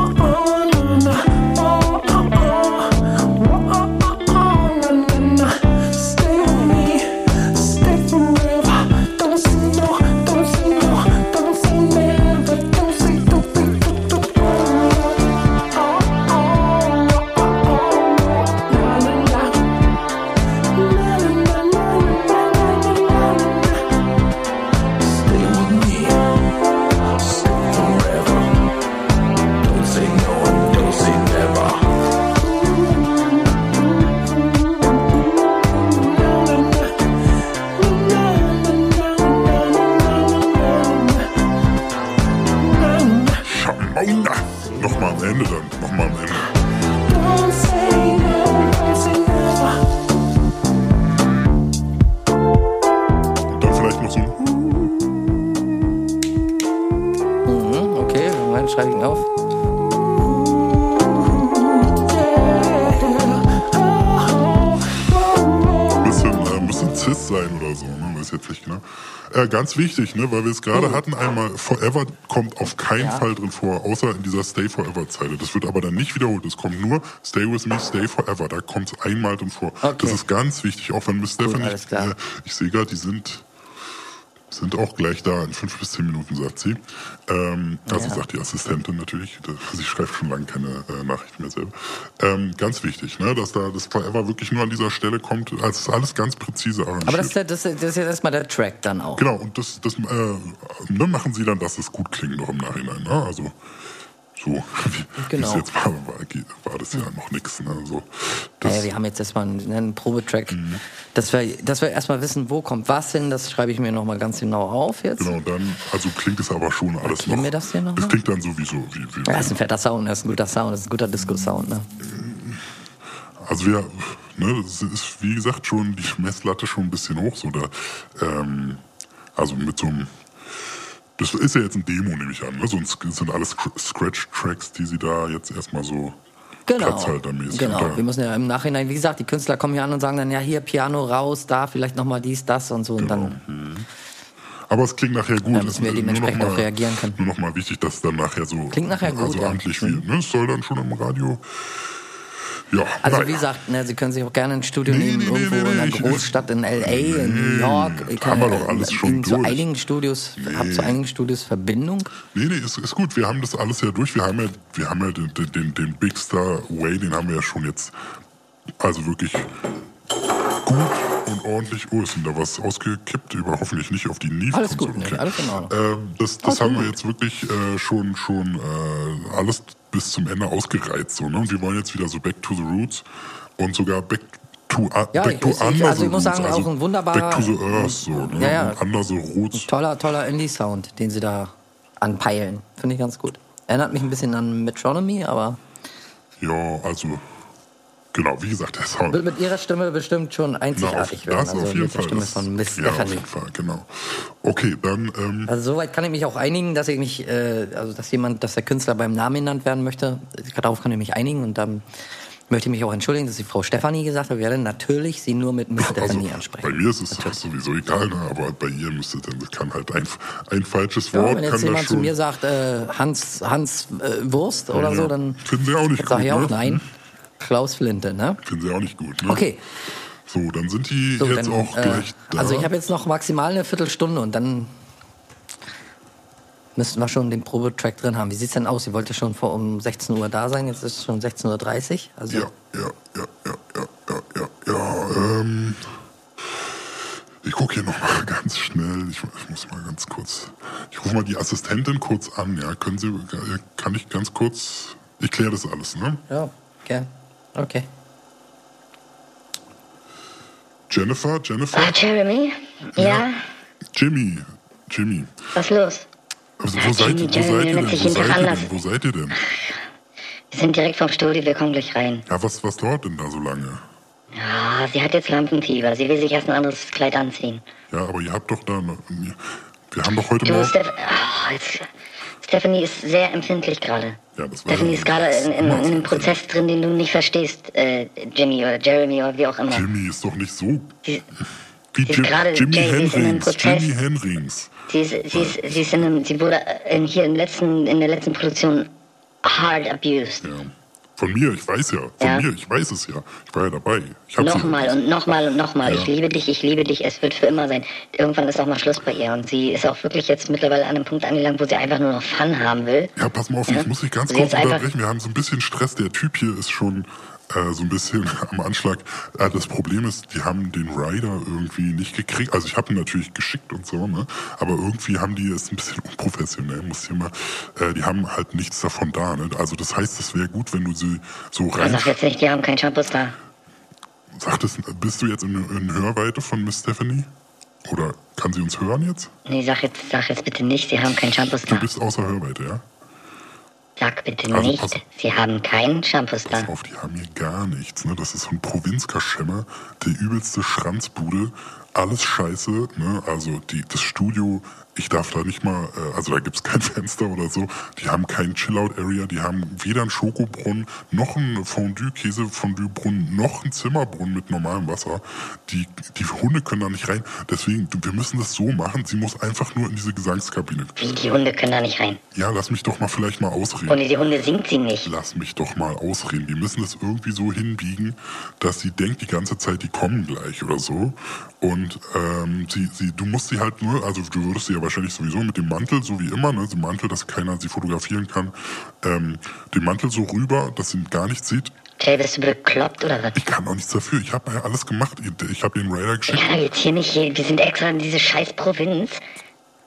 Oder so, ne? Weiß jetzt nicht genau. Äh, ganz wichtig, ne? Weil wir es gerade hatten, einmal Forever kommt auf keinen Ja. Fall drin vor, außer in dieser Stay Forever Zeile. Das wird aber dann nicht wiederholt. Es kommt nur Stay with me, Stay Forever. Da kommt es einmal drin vor. Okay. Das ist ganz wichtig, auch wenn Miss Stephanie, klar. äh, ich sehe gerade, die sind Sind auch gleich da, in fünf bis zehn Minuten, sagt sie. Ähm, also Ja. sagt die Assistentin natürlich. Sie schreibt schon lange keine äh, Nachrichten mehr selber. Ähm, ganz wichtig, ne, dass da das Forever wirklich nur an dieser Stelle kommt. Also es ist alles ganz präzise arrangiert. Aber das ist, ja- das, das ist jetzt erstmal der Track dann auch. Genau, und das, das äh, ne, machen sie dann, dass es gut klingt noch im Nachhinein. Ne? Also so, wie Genau. jetzt war, war, war das ja noch nichts. Ne? So, Naja, wir haben jetzt erstmal einen, einen Probetrack, Mhm. dass, wir, dass wir erstmal wissen, wo kommt was hin, das schreibe ich mir nochmal ganz genau auf jetzt. Genau, dann, also klingt es aber schon alles Markieren noch. wir das hier noch das klingt dann sowieso wie, wie Ja, das ist ein fetter Sound, das ist ein guter Sound, das ist ein guter Disco-Sound. Ne? Also wir, ne, das ist wie gesagt schon die Messlatte schon ein bisschen hoch, so da, ähm, also mit so einem, das ist ja jetzt ein Demo, nehme ich an, ne? Sonst sind alles Scr- Scratch-Tracks, die sie da jetzt erstmal so Genau. platzhaltermäßig genau. Wir müssen ja im Nachhinein, wie gesagt, die Künstler kommen hier an und sagen dann, ja, hier Piano raus, da vielleicht nochmal dies, das und so. Und dann, Aber es klingt nachher gut. Da müssen wir dementsprechend auch reagieren können. Nur noch mal wichtig, dass dann nachher so Klingt nachher gut, also ja. amtlich wird. Ne? Es soll dann schon im Radio. Ja, also naja. wie gesagt, ne, Sie können sich auch gerne ein Studio Nee, nehmen, nee, nee, irgendwo nee, in einer nee, Großstadt in L.A., in New York. Ich haben wir kann- doch alles schon Zu durch. einigen Studios, hab zu einigen Studios Verbindung. Nee, nee, ist, ist gut. Wir haben das alles ja durch. Wir haben ja, wir haben ja den, den- den, Big Star Way, den haben wir ja schon jetzt, also wirklich gut und ordentlich. Oh, ist denn da was ausgekippt? Über hoffentlich nicht auf die Neve. Alles gut, nee, alles in Ordnung. Ähm, das das haben wir jetzt wirklich äh, schon, schon äh, alles bis zum Ende ausgereizt. So, ne? Und wir wollen jetzt wieder so Back to the Roots und sogar Back to, uh, Ja, back to ich- ich- Under also ich muss sagen, auch ein wunderbarer- Back to the Earth, so. Ne? Ja, ja. The Roots. Toller, toller Indie-Sound, den Sie da anpeilen. Finde ich ganz gut. Erinnert mich ein bisschen an Metronomy, aber Ja, also, genau, wie gesagt, der Sound. wird mit Ihrer Stimme bestimmt schon Na, auf, einzigartig werden. das Also auf jeden mit der Fall. Stimme das, von Miss ja, auf Stephanie. jeden Fall, genau. Okay, dann, ähm, Also soweit kann ich mich auch einigen, dass ich mich, äh, also dass jemand, dass der Künstler beim Namen genannt werden möchte. Darauf kann ich mich einigen und dann möchte ich mich auch entschuldigen, dass die Frau Stefanie gesagt hat, wir werden natürlich sie nur mit Miss also, Stefanie ansprechen. bei mir ist es sowieso egal, ne? aber bei ihr müsste dann, das kann halt ein, ein falsches Ja, Wort, wenn jetzt jemand zu mir sagt, äh, Hans, Hans äh, Wurst oder Ja, so, dann finden Sie auch nicht sage ich gut, auch ne? nein. Klaus Flinte, ne? Finden sie auch nicht gut, ne? Okay. So, dann sind die So, jetzt dann, auch äh, gleich da. Also ich habe jetzt noch maximal eine Viertelstunde und dann müssten wir schon den Probetrack drin haben. Wie sieht's denn aus? Ihr wollt ja schon vor um 16 Uhr da sein, jetzt ist es schon 16.30 Uhr. Also Ja, ja, ja, ja, ja, ja, ja, ja, ähm. Ich gucke hier nochmal ganz schnell. Ich, ich muss mal ganz kurz. Ich rufe mal die Assistentin kurz an, ja. Können Sie, kann ich ganz kurz. Ich kläre das alles, ne? Ja, gern. Okay. Jennifer, Jennifer, Ah, Jeremy? Ja? Jimmy, Jimmy. Was ist los? Also, Ja, wo, seid, Jimmy, ihr- wo seid Jeremy ihr Wo seid ihr denn? Wo seid ihr denn? Wir sind direkt vom Studio, wir kommen gleich rein. Ja, was, was dauert denn da so lange? Ja, sie hat jetzt Lampenfieber. Sie will sich erst ein anderes Kleid anziehen. Ja, aber ihr habt doch da. noch- Wir haben doch heute Du, Morgen. Steph oh, jetzt, Stephanie ist sehr empfindlich gerade. Ja, Stephanie ist gerade in, in, in einem Prozess drin, den du nicht verstehst, äh, Jimmy oder Jeremy oder wie auch immer. Jimmy ist doch nicht so. Sie, Wie Sie Jim, gerade- Jimmy Jay, sie ist in einem Henrings. Prozess. Jimmy Henrings. sie, ist, sie, ist, sie ist in einem, sie wurde in, hier im letzten, in der letzten Produktion hard abused. Ja. Von mir, ich weiß ja. Von Ja. mir, ich weiß es ja. Ich war ja dabei. Ich Nochmal ja. und nochmal und nochmal. Ja. Ich liebe dich, ich liebe dich. Es wird für immer sein. Irgendwann ist auch mal Schluss bei ihr. Und sie ist auch wirklich jetzt mittlerweile an einem Punkt angelangt, wo sie einfach nur noch Fun haben will. Ja, pass mal auf, ich muss dich ganz Sie kurz unterbrechen. Wir haben so ein bisschen Stress. Der Typ hier ist schon äh, so ein bisschen am Anschlag. Äh, das Problem ist, die haben den Rider irgendwie nicht gekriegt. Also ich habe ihn natürlich geschickt und so, ne? Aber irgendwie haben die es ein bisschen unprofessionell, muss ich mal. Äh, die haben halt nichts davon da. Ne? Also das heißt, es wäre gut, wenn du sie so rein. sagt jetzt nicht, die haben keinen Shampoos da. Sagtest, bist du jetzt in, in Hörweite von Miss Stephanie? Oder kann sie uns hören jetzt? Nee, sag jetzt, sag jetzt bitte nicht, sie haben keinen Shampoos Du da. bist außer Hörweite, ja? Sag bitte Also nicht, pass- sie haben keinen Shampoos da. Pass auf, die haben hier gar nichts. Ne? Das ist so ein Provinzkaschemmer, der übelste Schranzbude. Alles scheiße. Ne? Also die, das Studio, ich darf da nicht mal, äh, also da gibt's kein Fenster oder so. Die haben kein Chillout-Area, die haben weder einen Schokobrunnen, noch einen Fondue-Käse-Fondue-Brunnen, noch einen Zimmerbrunnen mit normalem Wasser. Die, die Hunde können da nicht rein. Deswegen, wir müssen das so machen. Sie muss einfach nur in diese Gesangskabine. Wie, die Hunde können da nicht rein. Ja, lass mich doch mal vielleicht mal ausreden. Ohne die Hunde singt sie nicht. Lass mich doch mal ausreden. Wir müssen es irgendwie so hinbiegen, dass sie denkt die ganze Zeit, die kommen gleich oder so. Und ähm, sie, sie, du musst sie halt nur, also du würdest sie ja wahrscheinlich sowieso mit dem Mantel, so wie immer, ne, dem Mantel, dass keiner sie fotografieren kann, ähm, den Mantel so rüber, dass sie gar nichts sieht. Jay, bist du bekloppt oder was? Ich kann auch nichts dafür. Ich habe ja alles gemacht. Ich habe den Radar Ich geschickt. doch jetzt hier nicht, hier, wir sind extra in diese scheiß Provinz.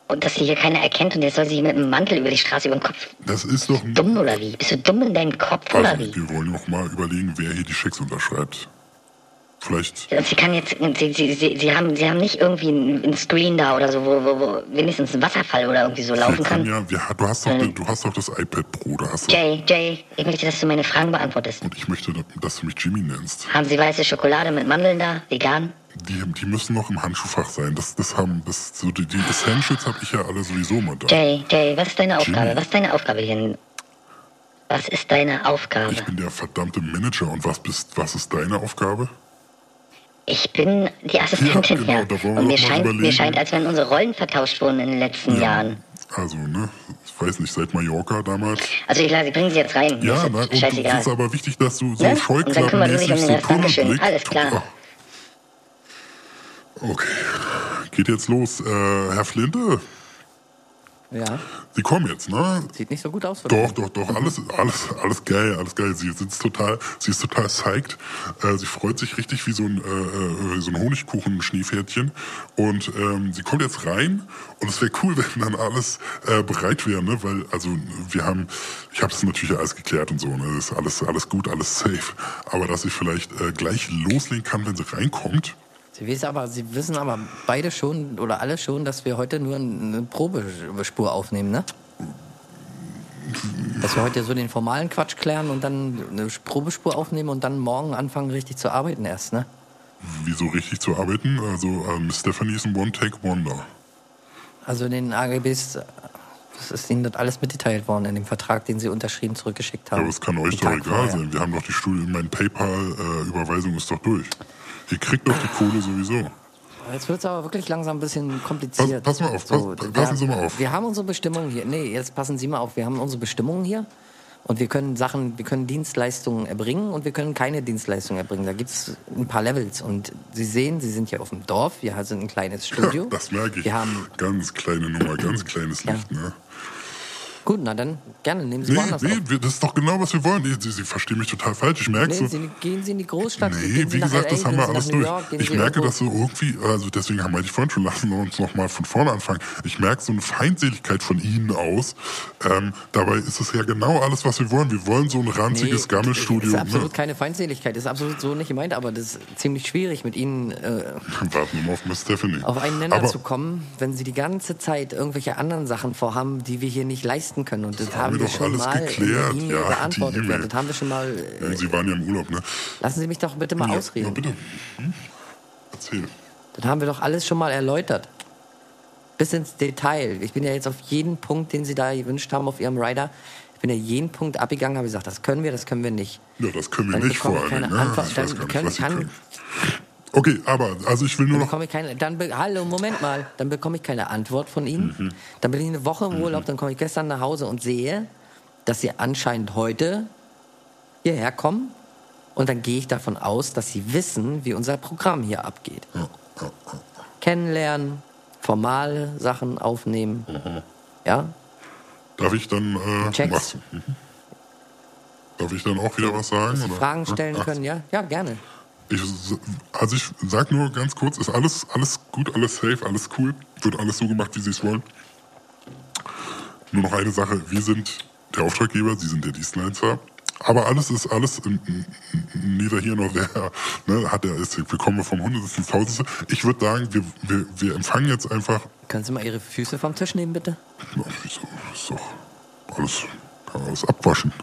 Und dass sie hier keiner erkennt und jetzt soll sie hier mit einem Mantel über die Straße über den Kopf. Das ist doch ein Dumm oder wie? Bist du dumm in deinem Kopf oder Also, wie? wir wollen noch mal überlegen, wer hier die Schecks unterschreibt. Vielleicht. Und sie kann jetzt, sie, sie, sie, sie, haben, sie haben nicht irgendwie einen, Screen da oder so, wo, wo, wo wenigstens ein Wasserfall oder irgendwie so laufen kann. ja, wir, du, hast doch, Ähm. du hast doch das iPad Pro, da hast du. Jay, Jay, ich möchte, dass du meine Fragen beantwortest. Und ich möchte, dass du mich Jimmy nennst. Haben Sie weiße Schokolade mit Mandeln da? Vegan? Die, die müssen noch im Handschuhfach sein. Das, das haben, das, so die, die Essentials habe ich ja alle sowieso mal da. Jay, Jay, was ist deine Aufgabe? Jimmy. Was ist deine Aufgabe hier? Was ist deine Aufgabe? Ich bin der verdammte Manager und was bist, was ist deine Aufgabe? Ich bin die Assistentin Ja, genau, wir Und mir scheint, mir scheint, als wenn unsere Rollen vertauscht wurden in den letzten Jahren. Also, ne, ich weiß nicht, seit Mallorca damals. Also ich lasse, ich bringe sie jetzt rein. Ja, nein, und es ist aber wichtig, dass du so Ne? Scheuklappenmäßig um so. Tunnelblick. Alles klar. Okay. Geht jetzt los. Äh, Herr Flinte, Ja, Sie kommen jetzt, ne? sieht nicht so gut aus. von Doch, doch, doch, alles, alles, alles geil, alles geil. Sie sitzt total, sie ist total psyched. Äh, sie freut sich richtig wie so ein, äh, äh, so ein Honigkuchen-Schneepferdchen. Und ähm, sie kommt jetzt rein und es wäre cool, wenn dann alles äh, bereit wäre, ne? Weil, also wir haben, ich habe das natürlich alles geklärt und so, ne? Das ist alles, alles gut, alles safe. Aber dass ich vielleicht äh, gleich loslegen kann, wenn sie reinkommt. Sie wissen aber, Sie wissen aber beide schon oder alle schon, dass wir heute nur eine Probespur aufnehmen, ne? Dass wir heute so den formalen Quatsch klären und dann eine Probespur aufnehmen und dann morgen anfangen richtig zu arbeiten erst, ne? Wieso richtig zu arbeiten? Also ähm, Stephanie ist ein One-Take-Wonder. Also in den AGBs, das ist Ihnen das alles mitgeteilt worden in dem Vertrag, den Sie unterschrieben zurückgeschickt haben. Aber es kann euch doch egal sein. Wir haben doch die Studie, mein PayPal-Überweisung ist doch durch. Ihr kriegt doch die Kohle sowieso. Jetzt wird es aber wirklich langsam ein bisschen kompliziert. Pass- pass mal auf, pass- wir- passen Sie mal auf. Wir haben unsere Bestimmungen hier. Nee, jetzt passen Sie mal auf. Wir haben unsere Bestimmungen hier. Und wir können Sachen, wir können Dienstleistungen erbringen und wir können keine Dienstleistungen erbringen. Da gibt es ein paar Levels. Und Sie sehen, Sie sind hier auf dem Dorf. Wir sind ein kleines Studio. Das merke ich. Wir haben, Ganz kleine Nummer, ganz kleines Ja. Licht, ne? Gut, na dann gerne, nehmen Sie Nee, woanders nee, auf. das ist doch genau, was wir wollen. Sie, Sie verstehen mich total falsch. Ich merke Nee, so. Sie, gehen Sie in die Großstadt. Nee, wie gesagt, LA, das haben wir alles durch. York, Ich merke, dass so irgendwie, also deswegen haben wir die vorhin schon lassen wir uns nochmal von vorne anfangen. Ich merke so eine Feindseligkeit von Ihnen aus. Ähm, dabei ist es ja genau alles, was wir wollen. Wir wollen so ein ranziges Nee, Gammelstudio. ist absolut Ne? keine Feindseligkeit, ist absolut so nicht gemeint, aber das ist ziemlich schwierig mit Ihnen äh, Warten wir mal auf Miss Stephanie. auf einen Nenner Aber zu kommen, wenn Sie die ganze Zeit irgendwelche anderen Sachen vorhaben, die wir hier nicht leisten können. Und das, haben haben wir doch alles geklärt. E-Mail Ja, beantwortet. Ja, das haben wir schon mal. Ja, Äh, Sie waren ja im Urlaub, ne? lassen Sie mich doch bitte mal Ja, ausreden. Na bitte. Hm? Erzähl. Das haben wir doch alles schon mal erläutert. Bis ins Detail. Ich bin ja jetzt auf jeden Punkt, den Sie da gewünscht haben auf Ihrem Rider, ich bin ja jeden Punkt abgegangen, habe gesagt, das können wir, das können wir nicht. Ja, das können wir Dann nicht vor ich allem. keine Ne? Antwort. Ich weiß Dann gar nicht, können- was Sie kann- können. Okay, aber, also ich will nur Dann noch bekomme ich keine, dann hallo, Moment mal, dann bekomme ich keine Antwort von Ihnen. Mhm. Dann bin ich eine Woche im Urlaub, dann komme ich gestern nach Hause und sehe, dass Sie anscheinend heute hierher kommen. Und dann gehe ich davon aus, dass Sie wissen, wie unser Programm hier abgeht. Kennenlernen, formale Sachen aufnehmen. Mhm. Ja, Darf ich dann äh, Checks. was? Mhm. Darf ich dann auch wieder was sagen? dass Sie oder? Fragen stellen Ach, können, ja, ja, gerne. Ich, also ich sag nur ganz kurz, ist alles, alles gut, alles safe, alles cool, wird alles so gemacht, wie Sie es wollen. Nur noch eine Sache, wir sind der Auftraggeber, Sie sind der Dienstleister. Aber alles ist alles in, in, in, neither hier noch there. Ne, hat er ist, wir kommen vom Hundertsten ins Tausendste. Ich würde sagen, wir, wir, wir empfangen jetzt einfach. Können Sie mal Ihre Füße vom Tisch nehmen, bitte? Wieso? Ist doch alles, kann man alles abwaschen.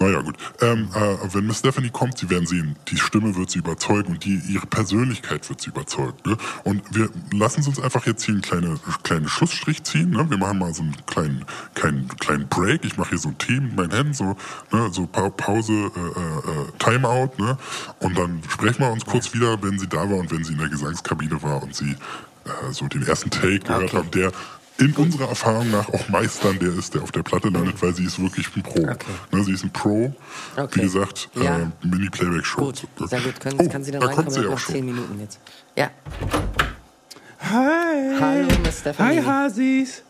Naja, gut. Ähm, äh, wenn Miss Stephanie kommt, Sie werden sehen, die Stimme wird sie überzeugen und die, ihre Persönlichkeit wird sie überzeugen. Ne? Und wir lassen uns einfach jetzt hier einen kleinen, kleinen Schlussstrich ziehen. Ne? Wir machen mal so einen kleinen, kleinen, kleinen Break. Ich mache hier so ein Tee mit meinen Händen, so, ne? so pa Pause, äh, äh, Timeout. Ne? Und dann sprechen wir uns kurz wieder, wenn sie da war und wenn sie in der Gesangskabine war und sie äh, so den ersten Take gehört Okay. haben, der in unserer Erfahrung nach auch Meistern der ist, der auf der Platte landet, weil sie ist wirklich ein Pro. Ne, sie ist ein Pro. Okay. Wie gesagt, Ja. äh, Mini-Playback-Show. Gut, sehr gut. Können, oh, kann sie dann da kommt reinkommen sie auch nach schon. zehn Minuten jetzt? Ja. Hi. Hallo, Miss Stephanie. Hi, Hasis.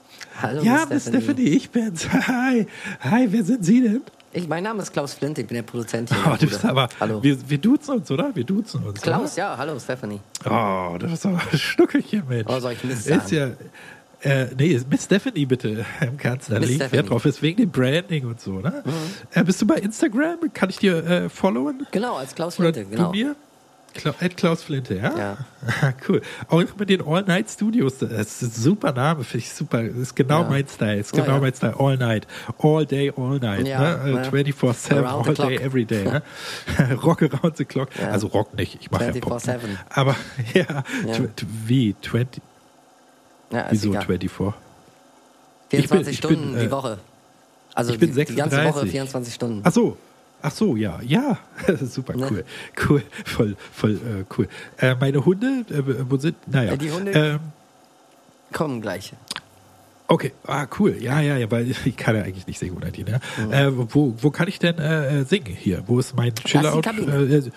Hallo, ja, Miss Miss Stephanie, ich bin's. Hi. Hi, wer sind Sie denn? Ich, mein Name ist Klaus Flint, ich bin der Produzent hier. Oh, du bist aber. Hallo. Wir, wir duzen uns, oder? Wir duzen uns. Klaus, ja, hallo Stephanie. Oder? Oh, das ist aber ein Schnuckelchen, Mensch. Oh, soll ich Miss Ist ja. Äh, nee, Miss Stephanie bitte im. Da Miss. Wert drauf. Ist wegen dem Branding und so, ne? Äh, bist du bei Instagram? Kann ich dir äh, followen? Genau, als Klaus Oder Flinte, genau. du mir? Kla Ed Klaus Flinte, ja? Ja. cool. Auch mit den All Night Studios, das ist ein super Name, finde ich super. Das ist genau Ja. mein Style. Ist Ja, genau ja. mein Style. All Night. All day, all night. Ja, ne? ja. Äh, 24-7, Around the all day, every day. Ne? rock around the clock. Ja. Also Rock nicht, ich mache ja Pop. 24/7. Aber ja, Ja. wie? 20, Ja, wieso egal. 24? 24 Ich bin- ich bin, Stunden äh, die Woche. Also ich bin die, die ganze Woche 36. 24 Stunden. Ach so. Ach so, ja, ja, super Ne? cool, cool, voll, voll äh, cool. Äh, meine Hunde, äh, wo sind? Naja, Äh, die Hunde- Ähm, Kommen gleich. Okay, ah, cool. Ja, ja, ja, weil ich kann ja eigentlich nicht singen, oder die, ne? Mhm. Äh, wo, wo kann ich denn äh, singen hier? Wo ist mein. Äh, äh,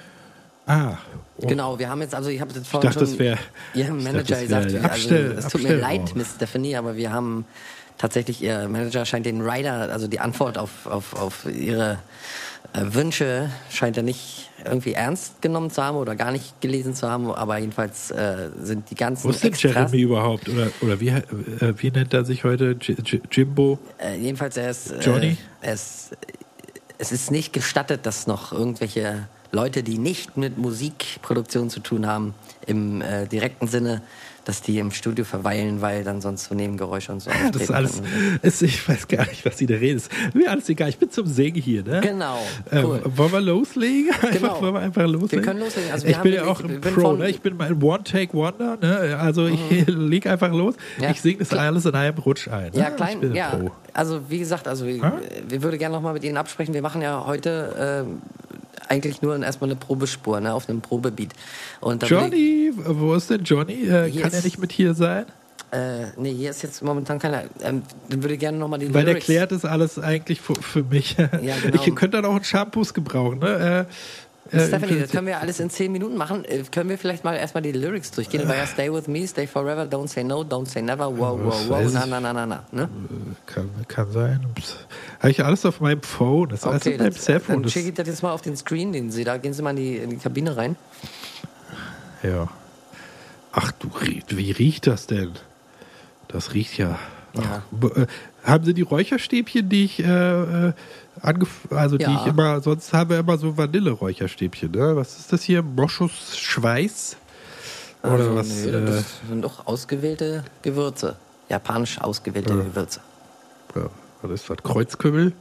ah, Genau, wir haben jetzt, also ich habe jetzt ich vorhin dachte, schon das wäre. Ihrem Manager wär gesagt, Abstell- also, es tut mir Abstellraum. leid, Miss Stephanie, aber wir haben tatsächlich, Ihr Manager scheint den Rider, also die Antwort auf, auf, auf Ihre äh, Wünsche, scheint er nicht irgendwie ernst genommen zu haben oder gar nicht gelesen zu haben, aber jedenfalls äh, sind die ganzen Wo ist denn Extras, Jeremy überhaupt? Oder, oder wie, äh, wie nennt er sich heute? J J Jimbo? äh, jedenfalls er ist, äh, Johnny? er ist, es ist nicht gestattet, dass noch irgendwelche Leute, die nicht mit Musikproduktion zu tun haben, im äh, direkten Sinne, dass die im Studio verweilen, weil dann sonst so Nebengeräusche und so das ist alles. Ist, ich weiß gar nicht, was Sie da reden. Ist mir alles egal. Ich bin zum Singen hier, ne? Genau, Äh, cool. wollen wir loslegen? Einfach, Genau. wollen wir einfach loslegen? können loslegen. Also wir ich bin ja auch ein ich bin Pro, ne? Ich bin mein One-Take-Wonder, ne? Also ich leg einfach los. Ja. Ich singe das alles in einem Rutsch ein. Ne? Ja, Ich klein, bin ein ja. Pro. Also wie gesagt, also wir, wir würde gerne noch mal mit Ihnen absprechen. Wir machen ja heute äh, eigentlich nur erstmal eine Probespur, ne, auf einem Probebeat. Johnny, wo ist denn Johnny? Äh, kann er ist- nicht mit hier sein? Äh, nee, hier ist jetzt momentan keiner. Ähm, dann würde ich gerne noch mal die Weil Lyrics. klärt das alles eigentlich für, für mich. Ja, genau. Ich könnte dann auch einen Shampoos gebrauchen, ne? Äh, äh, Stephanie, für- das können wir alles in zehn Minuten machen. Äh, können wir vielleicht mal erstmal die Lyrics durchgehen? Weil ja Stay with me, stay forever, don't say no, don't say never, wow, wow, wow, na, na, na, na, na. Ne? Kann, kann sein. Habe ich alles auf meinem Phone. Das ist alles Okay, auf meinem Cellphone. dann schicke ich das jetzt mal auf den Screen, den Sie da. Gehen Sie mal in die, in die Kabine rein. ja. Ach du, wie riecht das denn? Das riecht ja. Ja. B- äh, haben Sie die Räucherstäbchen, die ich, äh, äh, also die Ja. ich immer, sonst haben wir immer so Vanille-Räucherstäbchen, ne? Was ist das hier? Moschus Schweiß? Oder Also, was? nee, äh, das sind doch ausgewählte Gewürze. Japanisch ausgewählte Gewürze. ja, was ist das? Kreuzkümmel?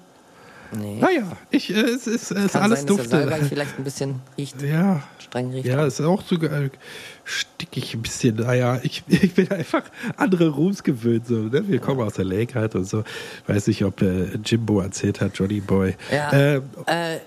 Nee. Naja, ich, äh, es ist, es ist alles sein, dass dufte. vielleicht ein bisschen riecht. Ja, Streng riecht. Ja, ist auch so äh, stickig ein bisschen. Naja, ich, ich bin einfach andere Ruhms gewöhnt. So, ne? Wir kommen aus der Lake halt und so. Weiß nicht, ob äh, Jimbo erzählt hat, Johnny Boy. Ja. Ähm, Äh.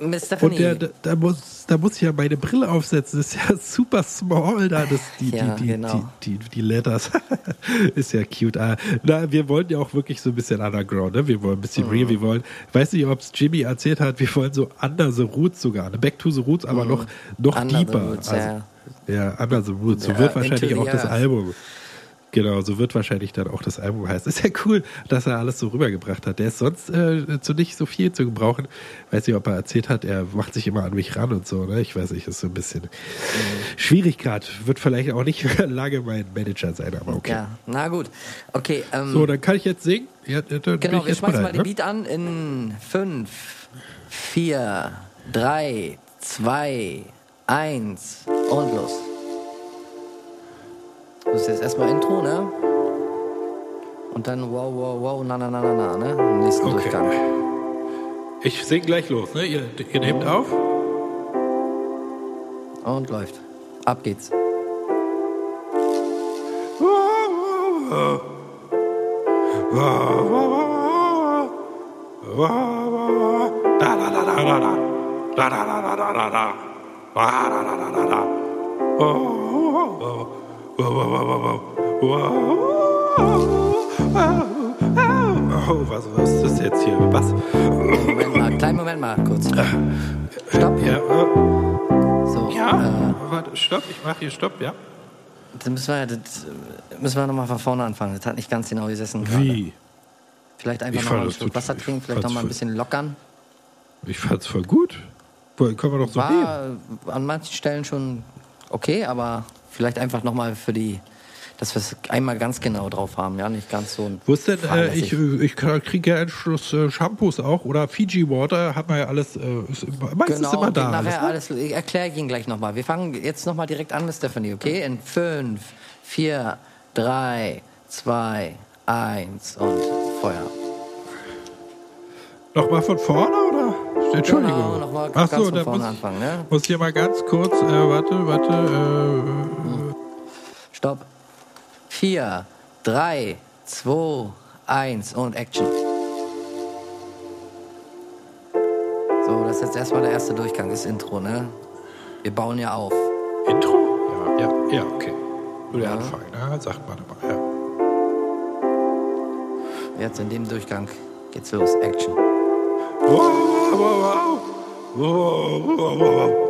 Und der, da, da, muss, da muss ich ja meine Brille aufsetzen. Das ist ja super small da. Das, die, Ja, die, die, genau. die, die, die Letters. ist ja cute. Ah, na, wir wollen ja auch wirklich so ein bisschen underground. Ne? Wir wollen ein bisschen Mhm. real. Wir wollen, ich weiß nicht, ob es Jimmy erzählt hat, wir wollen so under the roots sogar. Ne? Back to the roots, aber noch, noch Mhm. Under the deeper. Roots, also, ja. ja, Under the Roots. So Ja, wird wahrscheinlich auch das. Album. Genau, so wird wahrscheinlich dann auch das Album heißen. Ist ja cool, dass er alles so rübergebracht hat. Der ist sonst äh, zu nicht so viel zu gebrauchen. Weiß nicht, ob er erzählt hat, er macht sich immer an mich ran und so. Ne? Ich weiß nicht, ist so ein bisschen schwierig gerade. Wird vielleicht auch nicht lange mein Manager sein, aber okay. Ja, na gut. Okay, ähm, So, dann kann ich jetzt singen. Ja, genau, ich wir jetzt schmeißen mal den ne? Beat an in 5, 4, 3, 2, 1 und los. Das ist jetzt erstmal Intro, ne? Und dann wow, wow, wow, na, na, na, na, na, ne? Im nächsten Okay. Durchgang. Ich sing gleich los. Ne? Ihr, ihr nehmt auf. Und läuft. Ab geht's. Oh. wow, wow. Oh, was, was ist das jetzt hier? Was? Moment mal, kleinen Moment mal kurz. Stopp. Ja, äh, So, ja. Äh, Warte, stopp, ich mache hier Stopp, ja. dann müssen wir, das müssen wir nochmal von vorne anfangen. Das hat nicht ganz genau gesessen. gerade. Wie? Vielleicht einfach nochmal ein Stück Wasser trinken, vielleicht nochmal ein bisschen lockern. Ich fand's voll gut. Können wir doch so. War an manchen Stellen schon okay, aber vielleicht einfach nochmal für die, dass wir es einmal ganz genau drauf haben, ja, nicht ganz so ein Wo ist denn, äh, fahrlässig. ich, ich kriege ja Anschluss äh, Shampoos auch oder Fiji Water, hat man ja alles, äh, ist immer, meistens Genau, immer da. nachher alles, ne? alles, ich erkläre Ihnen gleich nochmal. Wir fangen jetzt nochmal direkt an mit Stephanie, okay? In 5, 4, 3, 2, 1 und Feuer. Nochmal von vorne oder? Entschuldigung. Genau, nochmal Ach ganz so, von da vorne muss, anfangen, ne? muss hier mal ganz kurz, äh, warte, warte, Stopp. 4, 3, 2, 1 und Action. So, das ist jetzt erstmal der erste Durchgang, das Intro, ne? Wir bauen ja auf. Intro? Ja, ja, ja, okay. Nur der Ja. Anfang, ne? sagt man aber, ja. Jetzt in dem Durchgang geht's los. Action. Wow, wow, wow, wow, wow, wow,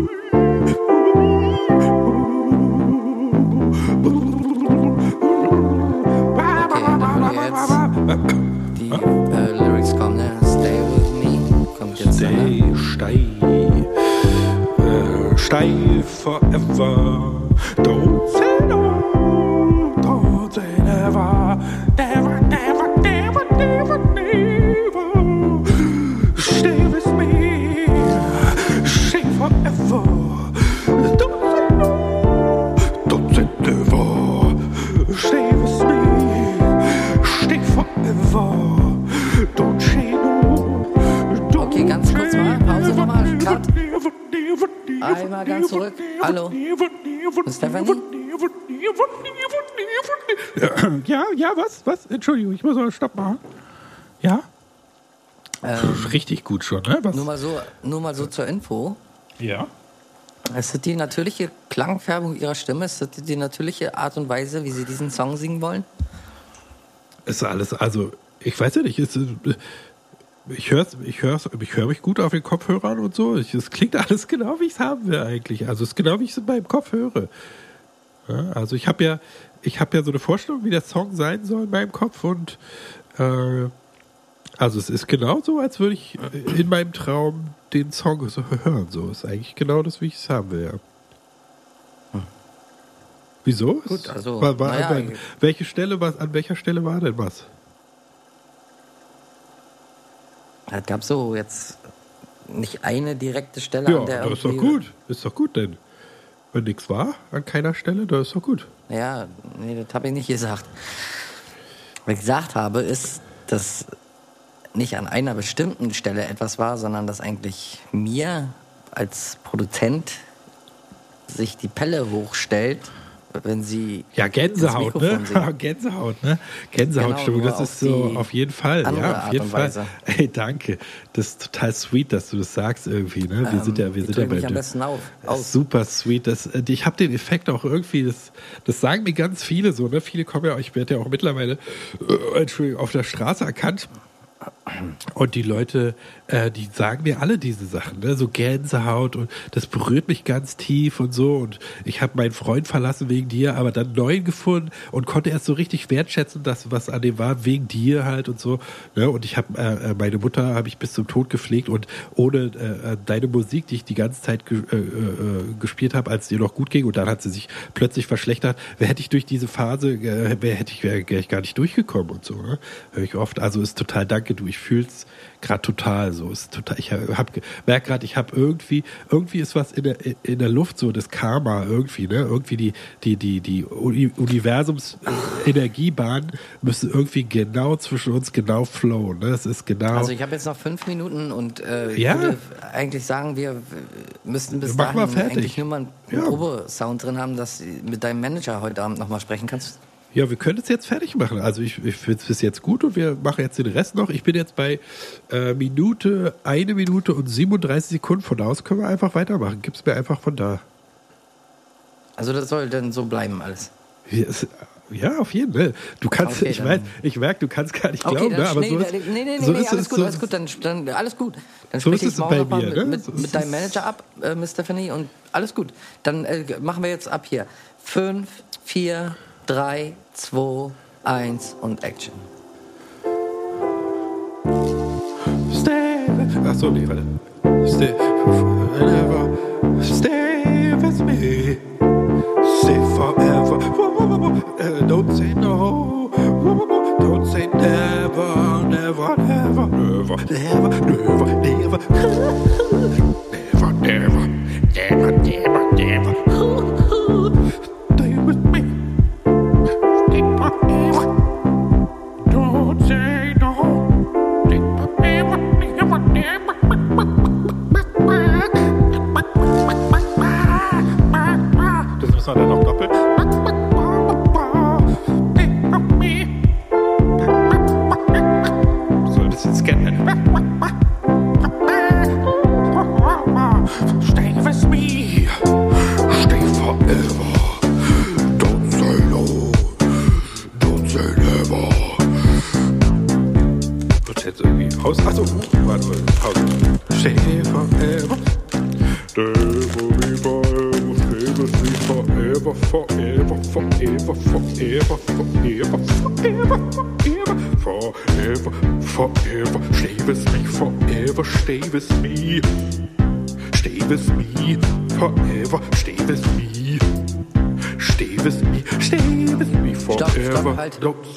stay forever. Stephanie? Ja, ja, was? Was? Entschuldigung, ich muss mal Stopp machen. Ja? Richtig gut schon, ne? Was? Nur mal so, nur mal so zur Info. Ja. Ist das die natürliche Klangfärbung ihrer Stimme? Ist das die natürliche Art und Weise, wie sie diesen Song singen wollen? Ist alles, also, ich weiß ja nicht, ist, äh, ich höre ich hör's, ich hör mich gut auf den Kopfhörern und so. Es klingt alles genau, wie ich es haben will eigentlich. Also, es ist genau, wie ich es in meinem Kopf höre. Ja, also, ich habe ja, ich habe ja so eine Vorstellung, wie der Song sein soll in meinem Kopf und, äh, also, es ist genau so, als würde ich in meinem Traum den Song so hören. So ist eigentlich genau das, wie ich es haben will, ja. Wieso? Gut, also, War, war, naja, an welche Stelle, was, an welcher Stelle war denn was? Es gab so jetzt nicht eine direkte Stelle, Ja, an der das ist doch gut. Ist doch gut, denn wenn nichts war an keiner Stelle, das ist doch gut. Ja, nee, das habe ich nicht gesagt. Was ich gesagt habe, ist, dass nicht an einer bestimmten Stelle etwas war, sondern dass eigentlich mir als Produzent sich die Pelle hochstellt, wenn sie Ja, Gänsehaut, ne? Singen. Gänsehaut, ne? Gänsehautstimmung, Genau, das ist so auf jeden Fall, ja, auf jeden Fall. Ey, danke. Das ist total sweet, dass du das sagst irgendwie, ne? Wir sind ja, wir sind ja bei am dir. besten auf, aus? Super sweet. Das, äh, ich habe den Effekt auch irgendwie, das, das sagen mir ganz viele so, ne? Viele kommen ja, ich werde ja auch mittlerweile, äh, Entschuldigung, auf der Straße erkannt. Und die Leute, äh, die sagen mir alle diese Sachen, ne? so Gänsehaut und das berührt mich ganz tief und so. Und ich habe meinen Freund verlassen wegen dir, aber dann neuen gefunden und konnte erst so richtig wertschätzen, dass was an dem war wegen dir halt und so. Ne? Und ich habe äh, äh, meine Mutter habe ich bis zum Tod gepflegt und ohne äh, äh, deine Musik, die ich die ganze Zeit ge äh, äh, gespielt habe, als es ihr noch gut ging und dann hat sie sich plötzlich verschlechtert, wer hätte ich durch diese Phase, äh, wer hätte ich, wäre wär ich gar nicht durchgekommen und so. Ne? Hör ich oft. Also ist total danke du, ich fühl's gerade total so. Ist total, ich hab, merke gerade, ich habe irgendwie, irgendwie ist was in der, in der Luft so, das Karma irgendwie, ne? Irgendwie die, die, die, die Uni- Universums-Energiebahnen müssen irgendwie genau zwischen uns genau flowen. Ne? Es ist genau. Also ich habe jetzt noch fünf Minuten und äh, Ja. würde eigentlich sagen, wir müssten bis Mach dahin eigentlich nur mal einen Ja. Probesound drin haben, dass du mit deinem Manager heute Abend nochmal sprechen kannst. Ja, wir können es jetzt fertig machen. Also ich, ich finde es bis jetzt gut und wir machen jetzt den Rest noch. Ich bin jetzt bei äh, Minute, eine Minute und 37 Sekunden. Von da aus können wir einfach weitermachen. Gib's mir einfach von da. Also das soll dann so bleiben alles. Ja, es- auf jeden Fall. Du kannst, Okay, ich weiß, ich merke, du kannst gar nicht Okay, glauben, ne? aber so ist, nee, nee, nee, so nee, ist alles es, gut, so alles gut, dann, dann alles gut. Dann So spreche ist ich es morgen bei mir, mit, ne? mit, So mit deinem es- Manager ab, äh, Miss Stephanie, und alles gut. Dann äh, machen wir jetzt ab hier. Fünf, vier, drei, zwei, eins und Action. Stay. Achso, nee, warte. Stay forever. Stay with me. Stay forever. Uh, don't say no. Don't say never, never, never, never, never, never. Never,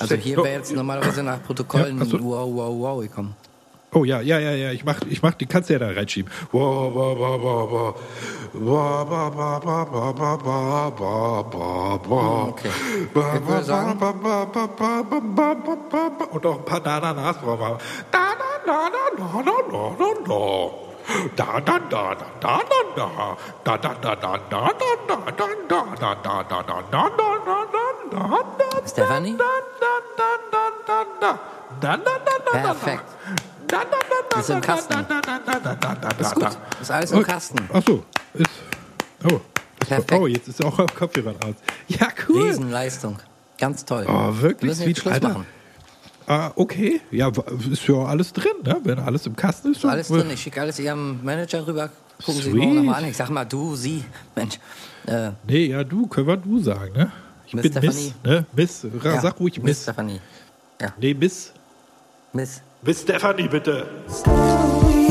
Also hier wäre jetzt normalerweise nach Protokollen Ja, so. wow, wow, wow gekommen. Oh ja, ja, ja, ja, ich mach, ich mach, die kannst du ja da reinschieben. Okay. Ich würde sagen- wa, wa, wa, wa. Und auch ein paar Dananas. Wa. Da, da, da, da, da, da, da, da. Da, da, da, da, da, da, da. Da, da, da, da, da, da, da, da, da, da, da, da, da, da, da, da, da, da. Stephanie? Da, da, da, da, da. Perfekt. Da, da, da, Ist im Kasten. Ist gut. Ist alles im Kasten. Ach so, ist. Oh. Perfekt. Oh, jetzt ist auch auf Kopfhörer aus. Ja, cool. Riesenleistung. Ganz toll. Oh, wirklich? Wir müssen jetzt Sweet, Schluss Alter. machen. Ah, okay. Ja, ist ja alles drin, ne? Wenn alles im Kasten ist. Ist alles drin. Ich schicke alles Ihrem Manager rüber. Gucken Sie morgen Sweet. nochmal an. Ich sag mal, du, sie. Mensch. Äh, Nee, ja, du, können wir du sagen, ne? Ich Miss bin Stephanie. Miss, ne? Miss, Ra- ja, sag ruhig Miss Miss. Stephanie. Ja, Nee, Miss. Miss. Miss Stephanie, bitte. Stay